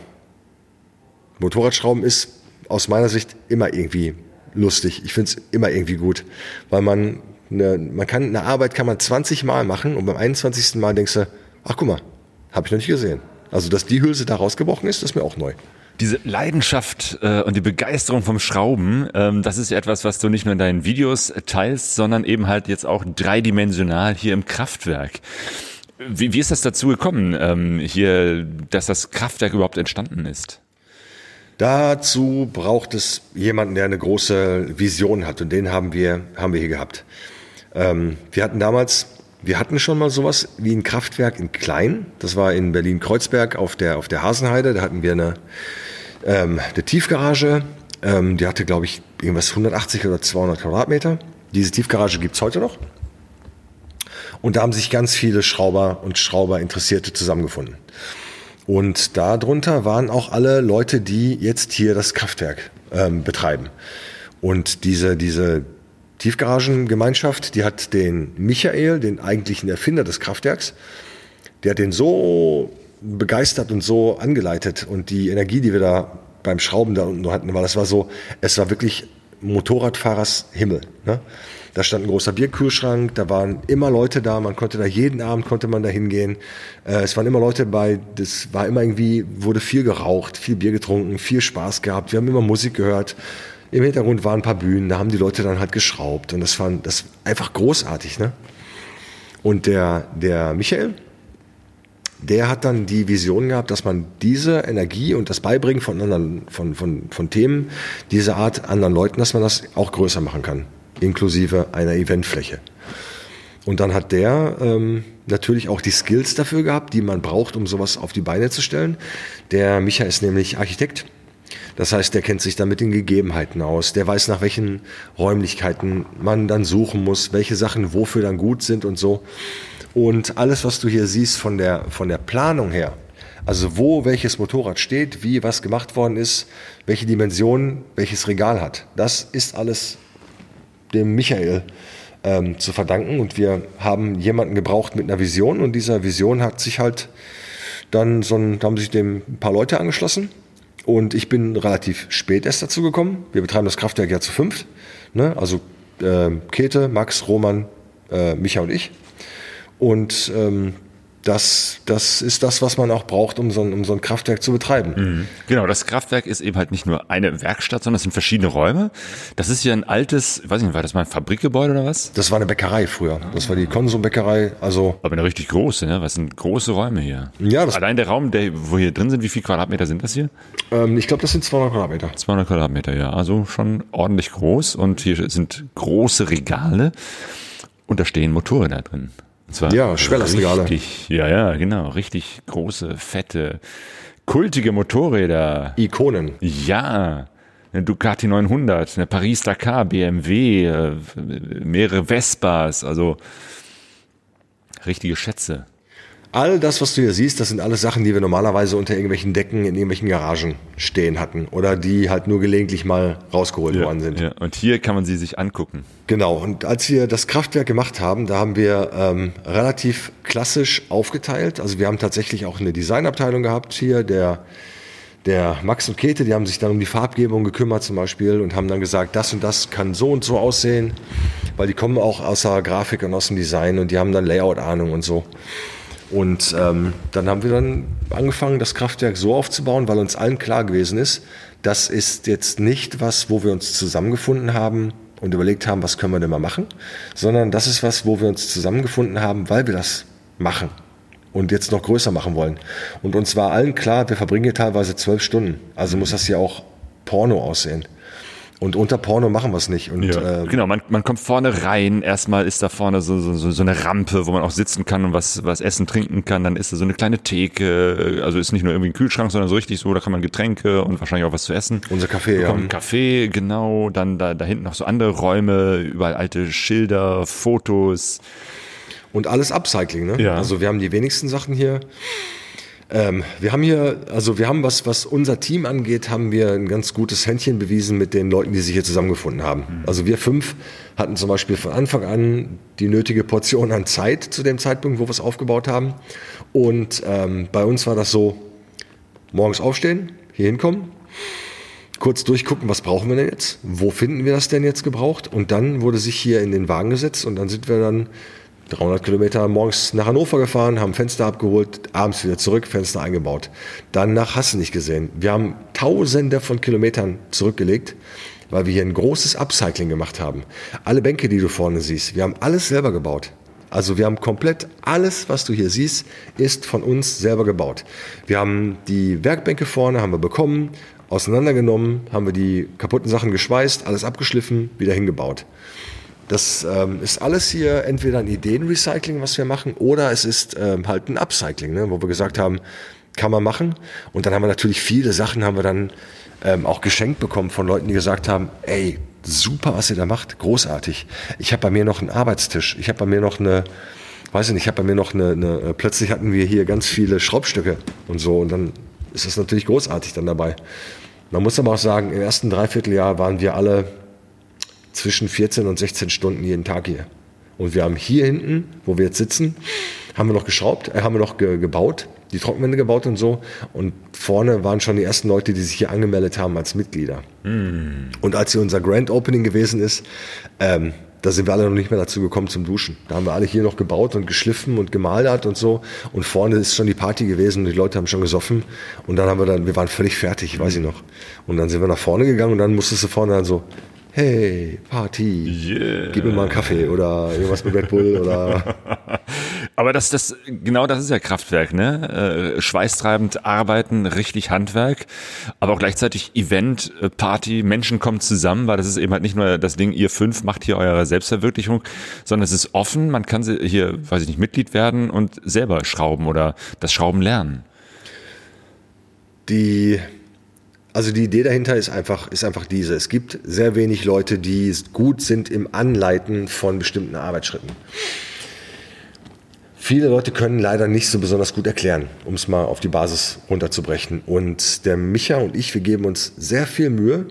Motorradschrauben ist aus meiner Sicht immer irgendwie lustig. Ich finde es immer irgendwie gut, weil man, eine, man kann, eine Arbeit kann man 20 Mal machen und beim 21. Mal denkst du, ach guck mal, habe ich noch nicht gesehen. Also, dass die Hülse da rausgebrochen ist, ist mir auch neu diese Leidenschaft äh, und die Begeisterung vom Schrauben, ähm, das ist etwas, was du nicht nur in deinen Videos teilst, sondern eben halt jetzt auch dreidimensional hier im Kraftwerk. Wie, wie ist das dazu gekommen, ähm, hier, dass das Kraftwerk überhaupt entstanden ist? Dazu braucht es jemanden, der eine große Vision hat und den haben wir, haben wir hier gehabt. Ähm, wir hatten damals, wir hatten schon mal sowas wie ein Kraftwerk in Klein. Das war in Berlin-Kreuzberg auf der, auf der Hasenheide. Da hatten wir eine, ähm, eine Tiefgarage. Ähm, die hatte, glaube ich, irgendwas 180 oder 200 Quadratmeter. Diese Tiefgarage gibt's heute noch. Und da haben sich ganz viele Schrauber und Schrauber Interessierte zusammengefunden. Und darunter waren auch alle Leute, die jetzt hier das Kraftwerk ähm, betreiben. Und diese, diese Tiefgaragengemeinschaft, die hat den Michael, den eigentlichen Erfinder des Kraftwerks, der hat den so begeistert und so angeleitet und die Energie, die wir da beim Schrauben da unten hatten, weil das war so, es war wirklich Motorradfahrers Himmel. Ne? Da stand ein großer Bierkühlschrank, da waren immer Leute da, man konnte da jeden Abend konnte man da hingehen. Äh, es waren immer Leute bei, das war immer irgendwie, wurde viel geraucht, viel Bier getrunken, viel Spaß gehabt. Wir haben immer Musik gehört. Im Hintergrund waren ein paar Bühnen, da haben die Leute dann halt geschraubt und das war das einfach großartig, ne? Und der, der Michael, der hat dann die Vision gehabt, dass man diese Energie und das Beibringen von anderen, von, von, von Themen, diese Art anderen Leuten, dass man das auch größer machen kann, inklusive einer Eventfläche. Und dann hat der ähm, natürlich auch die Skills dafür gehabt, die man braucht, um sowas auf die Beine zu stellen. Der Micha ist nämlich Architekt. Das heißt, der kennt sich dann mit den Gegebenheiten aus. Der weiß, nach welchen Räumlichkeiten man dann suchen muss, welche Sachen wofür dann gut sind und so. Und alles, was du hier siehst von der, von der Planung her, also wo welches Motorrad steht, wie was gemacht worden ist, welche Dimensionen, welches Regal hat, das ist alles dem Michael ähm, zu verdanken. Und wir haben jemanden gebraucht mit einer Vision und dieser Vision hat sich halt dann so ein, haben sich dem ein paar Leute angeschlossen. Und ich bin relativ spät erst dazu gekommen. Wir betreiben das Kraftwerk ja zu fünft. Ne? Also äh, Käthe, Max, Roman, äh, Micha und ich. Und ähm, das, das ist das, was man auch braucht, um so ein, um so ein Kraftwerk zu betreiben. Mhm. Genau, das Kraftwerk ist eben halt nicht nur eine Werkstatt, sondern es sind verschiedene Räume. Das ist ja ein altes, weiß ich nicht, war das mal ein Fabrikgebäude oder was? Das war eine Bäckerei früher. Das war die Konsumbäckerei. Also Aber eine richtig große, ne? Was sind große Räume hier? Ja, das Allein der Raum, der, wo hier drin sind, wie viel Quadratmeter sind das hier? ähm, ich glaube, das sind 200 Quadratmeter. 200 Quadratmeter, ja. Also schon ordentlich groß. Und hier sind große Regale. Und da stehen Motorräder drin. Zwar Ja, Schwerlastregale. Richtig, ja, ja, genau. Richtig große, fette, kultige Motorräder. Ikonen. Ja. Eine Ducati 900, eine Paris-Dakar, BMW, äh, mehrere Vespas, also richtige Schätze. All das, was du hier siehst, das sind alles Sachen, die wir normalerweise unter irgendwelchen Decken in irgendwelchen Garagen stehen hatten oder die halt nur gelegentlich mal rausgeholt worden sind. Ja. Und hier kann man sie sich angucken. Genau, und als wir das Kraftwerk gemacht haben, da haben wir ähm, relativ klassisch aufgeteilt. Also wir haben tatsächlich auch eine Designabteilung gehabt hier, der, der Max und Käthe, die haben sich dann um die Farbgebung gekümmert zum Beispiel und haben dann gesagt, das und das kann so und so aussehen, weil die kommen auch aus der Grafik und aus dem Design und die haben dann Layout-Ahnung und so. Und ähm, dann haben wir dann angefangen, das Kraftwerk so aufzubauen, weil uns allen klar gewesen ist, das ist jetzt nicht was, wo wir uns zusammengefunden haben und überlegt haben, was können wir denn mal machen, sondern das ist was, wo wir uns zusammengefunden haben, weil wir das machen und jetzt noch größer machen wollen. Und uns war allen klar, wir verbringen hier teilweise zwölf Stunden. Also muss das hier auch Porno aussehen. Und unter Porno machen wir es nicht. Und, Ja, äh, genau, man, man kommt vorne rein. Erstmal ist da vorne so, so, so so eine Rampe, wo man auch sitzen kann und was, was essen, trinken kann. Dann ist da so eine kleine Theke. Also ist nicht nur irgendwie ein Kühlschrank, sondern so richtig so, da kann man Getränke und wahrscheinlich auch was zu essen. Unser Café, ja. Kaffee, genau. Dann da, da hinten noch so andere Räume, überall alte Schilder, Fotos. Und alles Upcycling, ne? Ja. Also wir haben die wenigsten Sachen hier. Ähm, wir haben hier, also wir haben was, was unser Team angeht, haben wir ein ganz gutes Händchen bewiesen mit den Leuten, die sich hier zusammengefunden haben. Also wir fünf hatten zum Beispiel von Anfang an die nötige Portion an Zeit zu dem Zeitpunkt, wo wir es aufgebaut haben. Und ähm, bei uns war das so, morgens aufstehen, hier hinkommen, kurz durchgucken, was brauchen wir denn jetzt? Wo finden wir das denn jetzt gebraucht? Und dann wurde sich hier in den Wagen gesetzt und dann sind wir dann 300 Kilometer morgens nach Hannover gefahren, haben Fenster abgeholt, abends wieder zurück, Fenster eingebaut. Dann nach du nicht gesehen. Wir haben Tausende von Kilometern zurückgelegt, weil wir hier ein großes Upcycling gemacht haben. Alle Bänke, die du vorne siehst, wir haben alles selber gebaut. Also wir haben komplett alles, was du hier siehst, ist von uns selber gebaut. Wir haben die Werkbänke vorne, haben wir bekommen, auseinandergenommen, haben wir die kaputten Sachen geschweißt, alles abgeschliffen, wieder hingebaut. Das ähm, ist alles hier entweder ein Ideenrecycling, was wir machen, oder es ist ähm, halt ein Upcycling, ne, wo wir gesagt haben, kann man machen. Und dann haben wir natürlich viele Sachen haben wir dann ähm, auch geschenkt bekommen von Leuten, die gesagt haben, ey, super, was ihr da macht, großartig. Ich habe bei mir noch einen Arbeitstisch, ich habe bei mir noch eine weiß ich nicht, ich habe bei mir noch eine, eine, plötzlich hatten wir hier ganz viele Schraubstücke und so und dann ist das natürlich großartig dann dabei. Man muss aber auch sagen, im ersten Dreivierteljahr waren wir alle zwischen 14 und 16 Stunden jeden Tag hier. Und wir haben hier hinten, wo wir jetzt sitzen, haben wir noch geschraubt, äh, haben wir noch ge gebaut, die Trockenwände gebaut und so. Und vorne waren schon die ersten Leute, die sich hier angemeldet haben als Mitglieder. Mm. Und als hier unser Grand Opening gewesen ist, ähm, da sind wir alle noch nicht mehr dazu gekommen zum Duschen. Da haben wir alle hier noch gebaut und geschliffen und gemalert und so. Und vorne ist schon die Party gewesen und die Leute haben schon gesoffen. Und dann haben wir dann, wir waren völlig fertig, weiß ich noch. Und dann sind wir nach vorne gegangen und dann musstest du vorne dann so, hey, Party, yeah. gib mir mal einen Kaffee oder irgendwas mit Red Bull [LAUGHS] oder. Aber das, das, genau das ist ja Kraftwerk, ne? Äh, schweißtreibend arbeiten, richtig Handwerk, aber auch gleichzeitig Event, äh, Party, Menschen kommen zusammen, weil das ist eben halt nicht nur das Ding, ihr fünf macht hier eure Selbstverwirklichung, sondern es ist offen, man kann hier, weiß ich nicht, Mitglied werden und selber schrauben oder das Schrauben lernen. Die also die Idee dahinter ist einfach, ist einfach diese. Es gibt sehr wenig Leute, die gut sind im Anleiten von bestimmten Arbeitsschritten. Viele Leute können leider nicht so besonders gut erklären, um es mal auf die Basis runterzubrechen. Und der Micha und ich, wir geben uns sehr viel Mühe,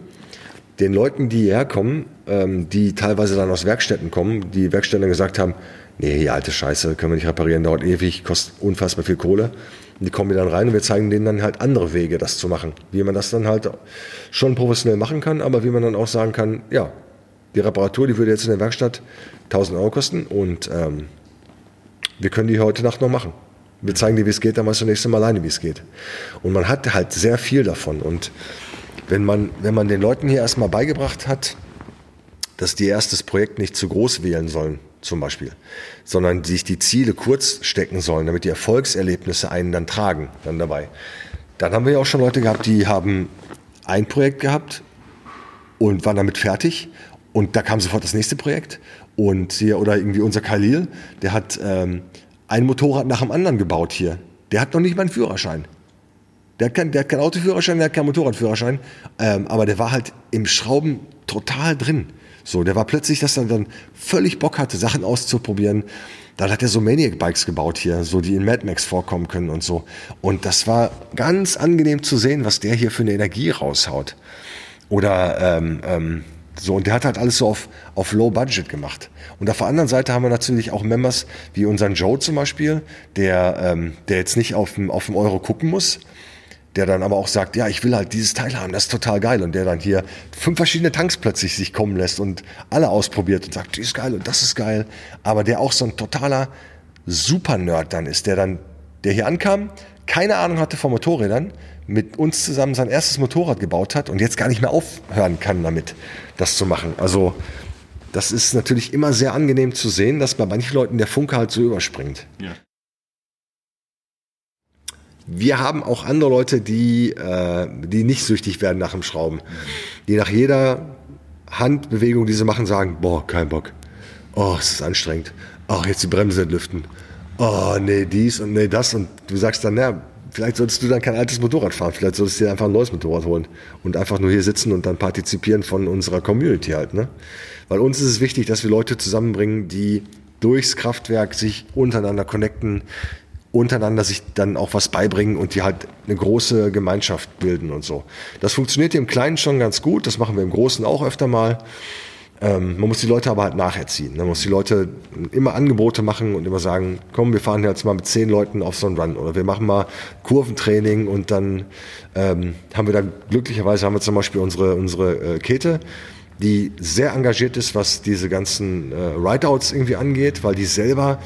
den Leuten, die hierher kommen, ähm, die teilweise dann aus Werkstätten kommen, die Werkstätten gesagt haben, nee, alte Scheiße können wir nicht reparieren, dauert ewig, kostet unfassbar viel Kohle. Und die kommen dann rein und wir zeigen denen dann halt andere Wege, das zu machen. Wie man das dann halt schon professionell machen kann, aber wie man dann auch sagen kann, ja, die Reparatur, die würde jetzt in der Werkstatt 1000 Euro kosten und ähm, wir können die heute Nacht noch machen. Wir zeigen dir, wie es geht, dann weißt du nächstes Mal alleine, wie es geht. Und man hat halt sehr viel davon. Und wenn man, wenn man den Leuten hier erstmal beigebracht hat, dass die erstes Projekt nicht zu groß wählen sollen, zum Beispiel, sondern sich die Ziele kurz stecken sollen, damit die Erfolgserlebnisse einen dann tragen, dann dabei. Dann haben wir ja auch schon Leute gehabt, die haben ein Projekt gehabt und waren damit fertig und da kam sofort das nächste Projekt und hier oder irgendwie unser Khalil, der hat ähm, ein Motorrad nach dem anderen gebaut hier. Der hat noch nicht mal einen Führerschein. Der hat, kein, keinen Autoführerschein, der hat keinen Motorradführerschein, ähm, aber der war halt im Schrauben total drin. So, der war plötzlich, dass er dann völlig Bock hatte, Sachen auszuprobieren. Dann hat er so Maniac-Bikes gebaut hier, so die in Mad Max vorkommen können und so. Und das war ganz angenehm zu sehen, was der hier für eine Energie raushaut. Oder ähm, ähm, so, und der hat halt alles so auf, auf Low Budget gemacht. Und auf der anderen Seite haben wir natürlich auch Members wie unseren Joe zum Beispiel, der, ähm, der jetzt nicht auf dem Euro gucken muss, der dann aber auch sagt, ja, ich will halt dieses Teil haben, das ist total geil. Und der dann hier fünf verschiedene Tanks plötzlich sich kommen lässt und alle ausprobiert und sagt, die ist geil und das ist geil. Aber der auch so ein totaler Super-Nerd dann ist, der dann, der hier ankam, keine Ahnung hatte von Motorrädern, mit uns zusammen sein erstes Motorrad gebaut hat und jetzt gar nicht mehr aufhören kann damit, das zu machen. Also das ist natürlich immer sehr angenehm zu sehen, dass bei manchen Leuten der Funke halt so überspringt. Ja. Wir haben auch andere Leute, die, äh, die nicht süchtig werden nach dem Schrauben. Die nach jeder Handbewegung, die sie machen, sagen, boah, kein Bock. Oh, es ist anstrengend. Ach, jetzt die Bremse entlüften. Oh, nee, dies und nee, das. Und du sagst dann, na, vielleicht solltest du dann kein altes Motorrad fahren. Vielleicht solltest du dir einfach ein neues Motorrad holen. Und einfach nur hier sitzen und dann partizipieren von unserer Community halt, ne? Weil uns ist es wichtig, dass wir Leute zusammenbringen, die durchs Kraftwerk sich untereinander connecten, untereinander sich dann auch was beibringen und die halt eine große Gemeinschaft bilden und so. Das funktioniert im Kleinen schon ganz gut, das machen wir im Großen auch öfter mal. Ähm, man muss die Leute aber halt nacherziehen. Man muss die Leute immer Angebote machen und immer sagen, komm, wir fahren jetzt mal mit zehn Leuten auf so einen Run oder wir machen mal Kurventraining und dann ähm, haben wir da glücklicherweise haben wir zum Beispiel unsere, unsere äh, Kete, die sehr engagiert ist, was diese ganzen äh, Rideouts irgendwie angeht, weil die selber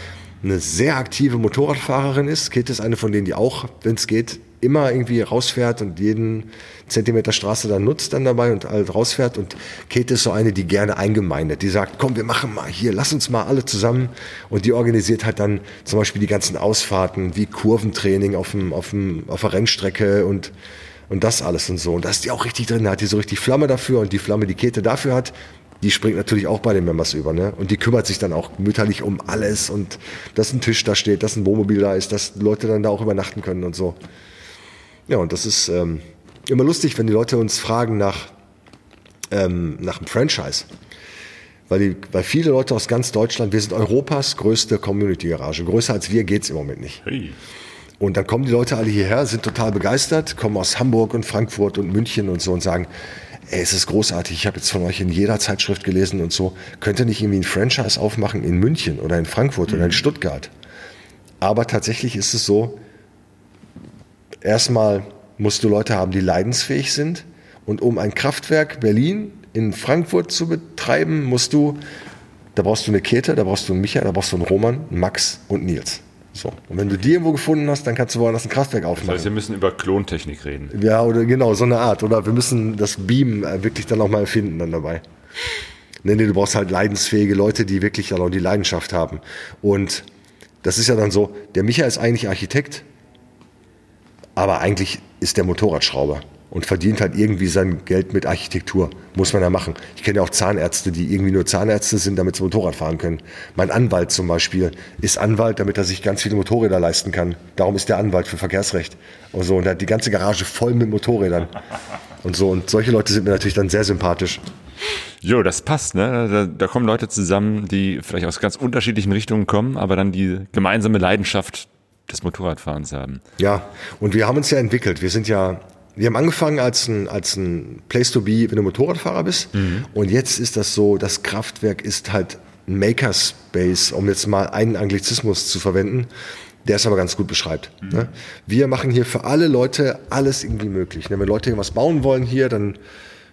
eine sehr aktive Motorradfahrerin ist. Kate ist eine von denen, die auch, wenn es geht, immer irgendwie rausfährt und jeden Zentimeter Straße dann nutzt dann dabei und halt rausfährt. Und Kate ist so eine, die gerne eingemeindet, die sagt, komm, wir machen mal hier, lass uns mal alle zusammen. Und die organisiert halt dann zum Beispiel die ganzen Ausfahrten, wie Kurventraining auf, dem, auf, dem, auf der Rennstrecke und, und das alles und so. Und da ist die auch richtig drin, da hat die so richtig Flamme dafür und die Flamme, die Kete dafür hat, die springt natürlich auch bei den Members über, ne? Und die kümmert sich dann auch mütterlich um alles und dass ein Tisch da steht, dass ein Wohnmobil da ist, dass Leute dann da auch übernachten können und so. Ja, und das ist ähm, immer lustig, wenn die Leute uns fragen nach, ähm, nach einem Franchise. weil, die, weil viele Leute aus ganz Deutschland, wir sind Europas größte Community-Garage. Größer als wir geht's im Moment nicht. Hey. Und dann kommen die Leute alle hierher, sind total begeistert, kommen aus Hamburg und Frankfurt und München und so und sagen, ey, es ist großartig, ich habe jetzt von euch in jeder Zeitschrift gelesen und so, könnt ihr nicht irgendwie ein Franchise aufmachen in München oder in Frankfurt oder in Stuttgart? Aber tatsächlich ist es so, erstmal musst du Leute haben, die leidensfähig sind. Und um ein Kraftwerk Berlin in Frankfurt zu betreiben, musst du, da brauchst du eine Käthe, da brauchst du einen Micha, da brauchst du einen Roman, einen Max und Nils. So. Und wenn du die irgendwo gefunden hast, dann kannst du woanders ein Kraftwerk Das aufmachen. heißt, wir müssen über Klontechnik reden. Ja, oder genau, so eine Art. Oder wir müssen das Beam äh, wirklich dann auch mal erfinden dann dabei. Nee, nee, du brauchst halt leidensfähige Leute, die wirklich dann auch die Leidenschaft haben. Und das ist ja dann so, der Micha ist eigentlich Architekt, aber eigentlich ist der Motorradschrauber und verdient halt irgendwie sein Geld mit Architektur. Muss man ja machen. Ich kenne ja auch Zahnärzte, die irgendwie nur Zahnärzte sind, damit sie Motorrad fahren können. Mein Anwalt zum Beispiel ist Anwalt, damit er sich ganz viele Motorräder leisten kann. Darum ist der Anwalt für Verkehrsrecht. Und so. Und er hat die ganze Garage voll mit Motorrädern. Und so. Und solche Leute sind mir natürlich dann sehr sympathisch. Jo, das passt, ne? Da, da kommen Leute zusammen, die vielleicht aus ganz unterschiedlichen Richtungen kommen, aber dann die gemeinsame Leidenschaft des Motorradfahrens haben. Ja, und wir haben uns ja entwickelt. Wir sind ja, wir haben angefangen als ein, als ein Place to be, wenn du Motorradfahrer bist. Und jetzt ist das so, das Kraftwerk ist halt ein Makerspace, um jetzt mal einen Anglizismus zu verwenden, der es aber ganz gut beschreibt. Ne? Wir machen hier für alle Leute alles irgendwie möglich. Ne? Wenn Leute irgendwas bauen wollen hier, dann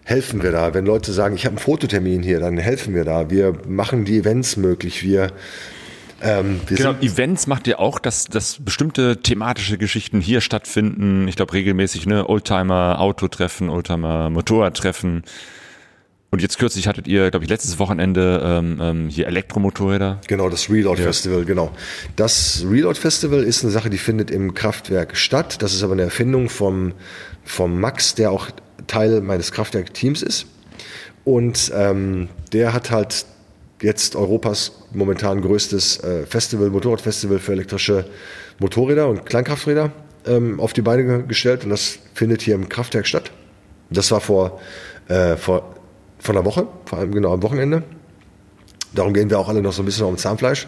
helfen wir da. Wenn Leute sagen, ich habe einen Fototermin hier, dann helfen wir da. Wir machen die Events möglich. Wir, ähm, Genau, Events macht ihr auch, dass, dass bestimmte thematische Geschichten hier stattfinden. Ich glaube regelmäßig, ne, Oldtimer Autotreffen, Oldtimer Motorradtreffen. Und jetzt kürzlich hattet ihr, glaube ich, letztes Wochenende ähm, ähm, hier Elektromotorräder. Genau, das Reload Festival, genau. Das Reload Festival ist eine Sache, die findet im Kraftwerk statt. Das ist aber eine Erfindung vom, vom Max, der auch Teil meines Kraftwerk-Teams ist. Und ähm, der hat halt jetzt Europas momentan größtes äh, Festival, Motorradfestival für elektrische Motorräder und Kleinkrafträder ähm, auf die Beine ge- gestellt. Und das findet hier im Kraftwerk statt. Das war vor, äh, vor, vor einer Woche, vor allem genau am Wochenende. Darum gehen wir auch alle noch so ein bisschen dem Zahnfleisch,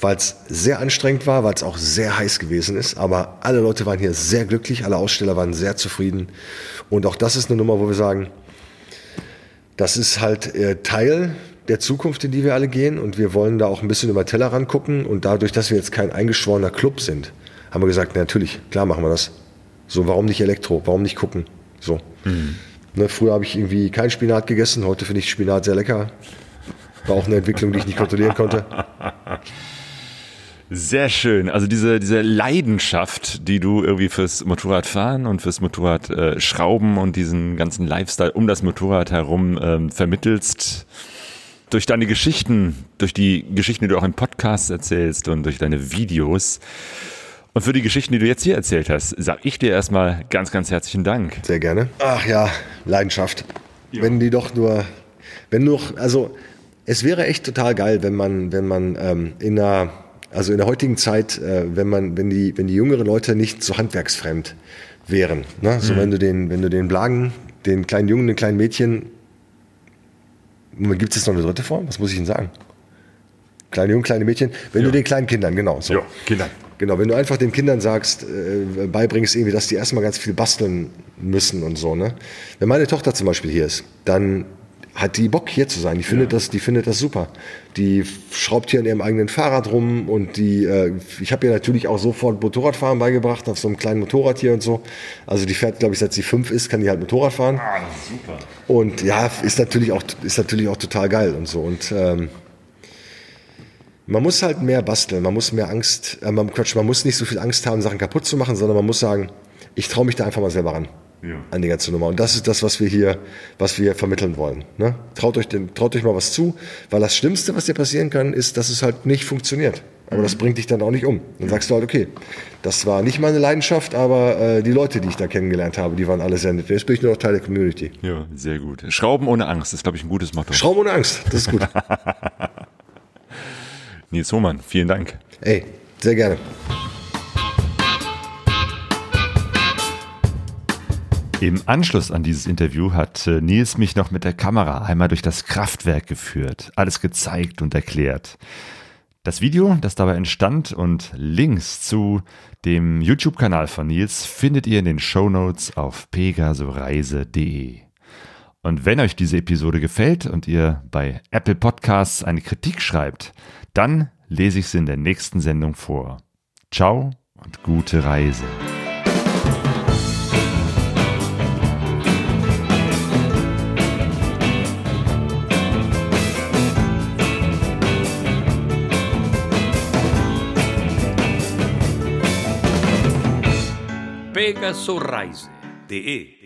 weil es sehr anstrengend war, weil es auch sehr heiß gewesen ist. Aber alle Leute waren hier sehr glücklich, alle Aussteller waren sehr zufrieden. Und auch das ist eine Nummer, wo wir sagen, das ist halt äh, Teil der Zukunft, in die wir alle gehen. Und wir wollen da auch ein bisschen über Teller rangucken. Und dadurch, dass wir jetzt kein eingeschworener Club sind, haben wir gesagt, na, natürlich, klar machen wir das. So, warum nicht Elektro? Warum nicht gucken? So. Ne, früher habe ich irgendwie kein Spinat gegessen, heute finde ich Spinat sehr lecker. War auch eine Entwicklung, die ich nicht kontrollieren konnte. Sehr schön. Also diese, diese Leidenschaft, die du irgendwie fürs Motorradfahren und fürs Motorradschrauben äh, Schrauben und diesen ganzen Lifestyle um das Motorrad herum ähm, vermittelst, durch deine Geschichten, durch die Geschichten, die du auch in Podcasts erzählst und durch deine Videos und für die Geschichten, die du jetzt hier erzählt hast, sag ich dir erstmal ganz, ganz herzlichen Dank. Sehr gerne. Ach ja, Leidenschaft. Wenn die doch nur, wenn nur, also es wäre echt total geil, wenn man, wenn man ähm, in einer, also in der heutigen Zeit, äh, wenn man, wenn die, wenn die jüngeren Leute nicht so handwerksfremd wären. Ne? So wenn du den, wenn du den Blagen, den kleinen Jungen, den kleinen Mädchen, gibt es jetzt noch eine dritte Form? Was muss ich Ihnen sagen? Kleine Jungen, kleine Mädchen, wenn du den kleinen Kindern, genau. So. Kinder. Genau, wenn du einfach den Kindern sagst, äh, beibringst irgendwie, dass die erstmal ganz viel basteln müssen und so, ne? Wenn meine Tochter zum Beispiel hier ist, dann hat die Bock hier zu sein. Die findet das, die findet das super. Die schraubt hier an ihrem eigenen Fahrrad rum und die, äh, ich habe ihr natürlich auch sofort Motorradfahren beigebracht auf so einem kleinen Motorrad hier und so. Also die fährt, glaube ich, seit sie fünf ist, kann die halt Motorrad fahren. Ah, super. Und ja, ist natürlich auch, ist natürlich auch total geil und so. Und ähm, man muss halt mehr basteln, man muss mehr Angst, äh, man, Quatsch, man muss nicht so viel Angst haben, Sachen kaputt zu machen, sondern man muss sagen, ich traue mich da einfach mal selber ran. Ja. An die ganze Nummer. Und das ist das, was wir hier, was wir vermitteln wollen. Ne? Traut, euch den, traut euch mal was zu, weil das Schlimmste, was dir passieren kann, ist, dass es halt nicht funktioniert. Aber das bringt dich dann auch nicht um. Dann sagst du halt, okay, das war nicht meine Leidenschaft, aber äh, die Leute, die ich da kennengelernt habe, die waren alle sehr nett. Jetzt bin ich nur noch Teil der Community. Ja, sehr gut. Schrauben ohne Angst ist, glaube ich, ein gutes Motto. Schrauben ohne Angst, das ist gut. [LAUGHS] Nils Hohmann, vielen Dank. Ey, sehr gerne. Im Anschluss an dieses Interview hat äh, Nils mich noch mit der Kamera einmal durch das Kraftwerk geführt, alles gezeigt und erklärt. Das Video, das dabei entstand und Links zu dem YouTube-Kanal von Nils findet ihr in den Show Notes auf pegasoreise.de. Und wenn euch diese Episode gefällt und ihr bei Apple Podcasts eine Kritik schreibt, dann lese ich sie in der nächsten Sendung vor. Ciao und gute Reise. pegasoreise.de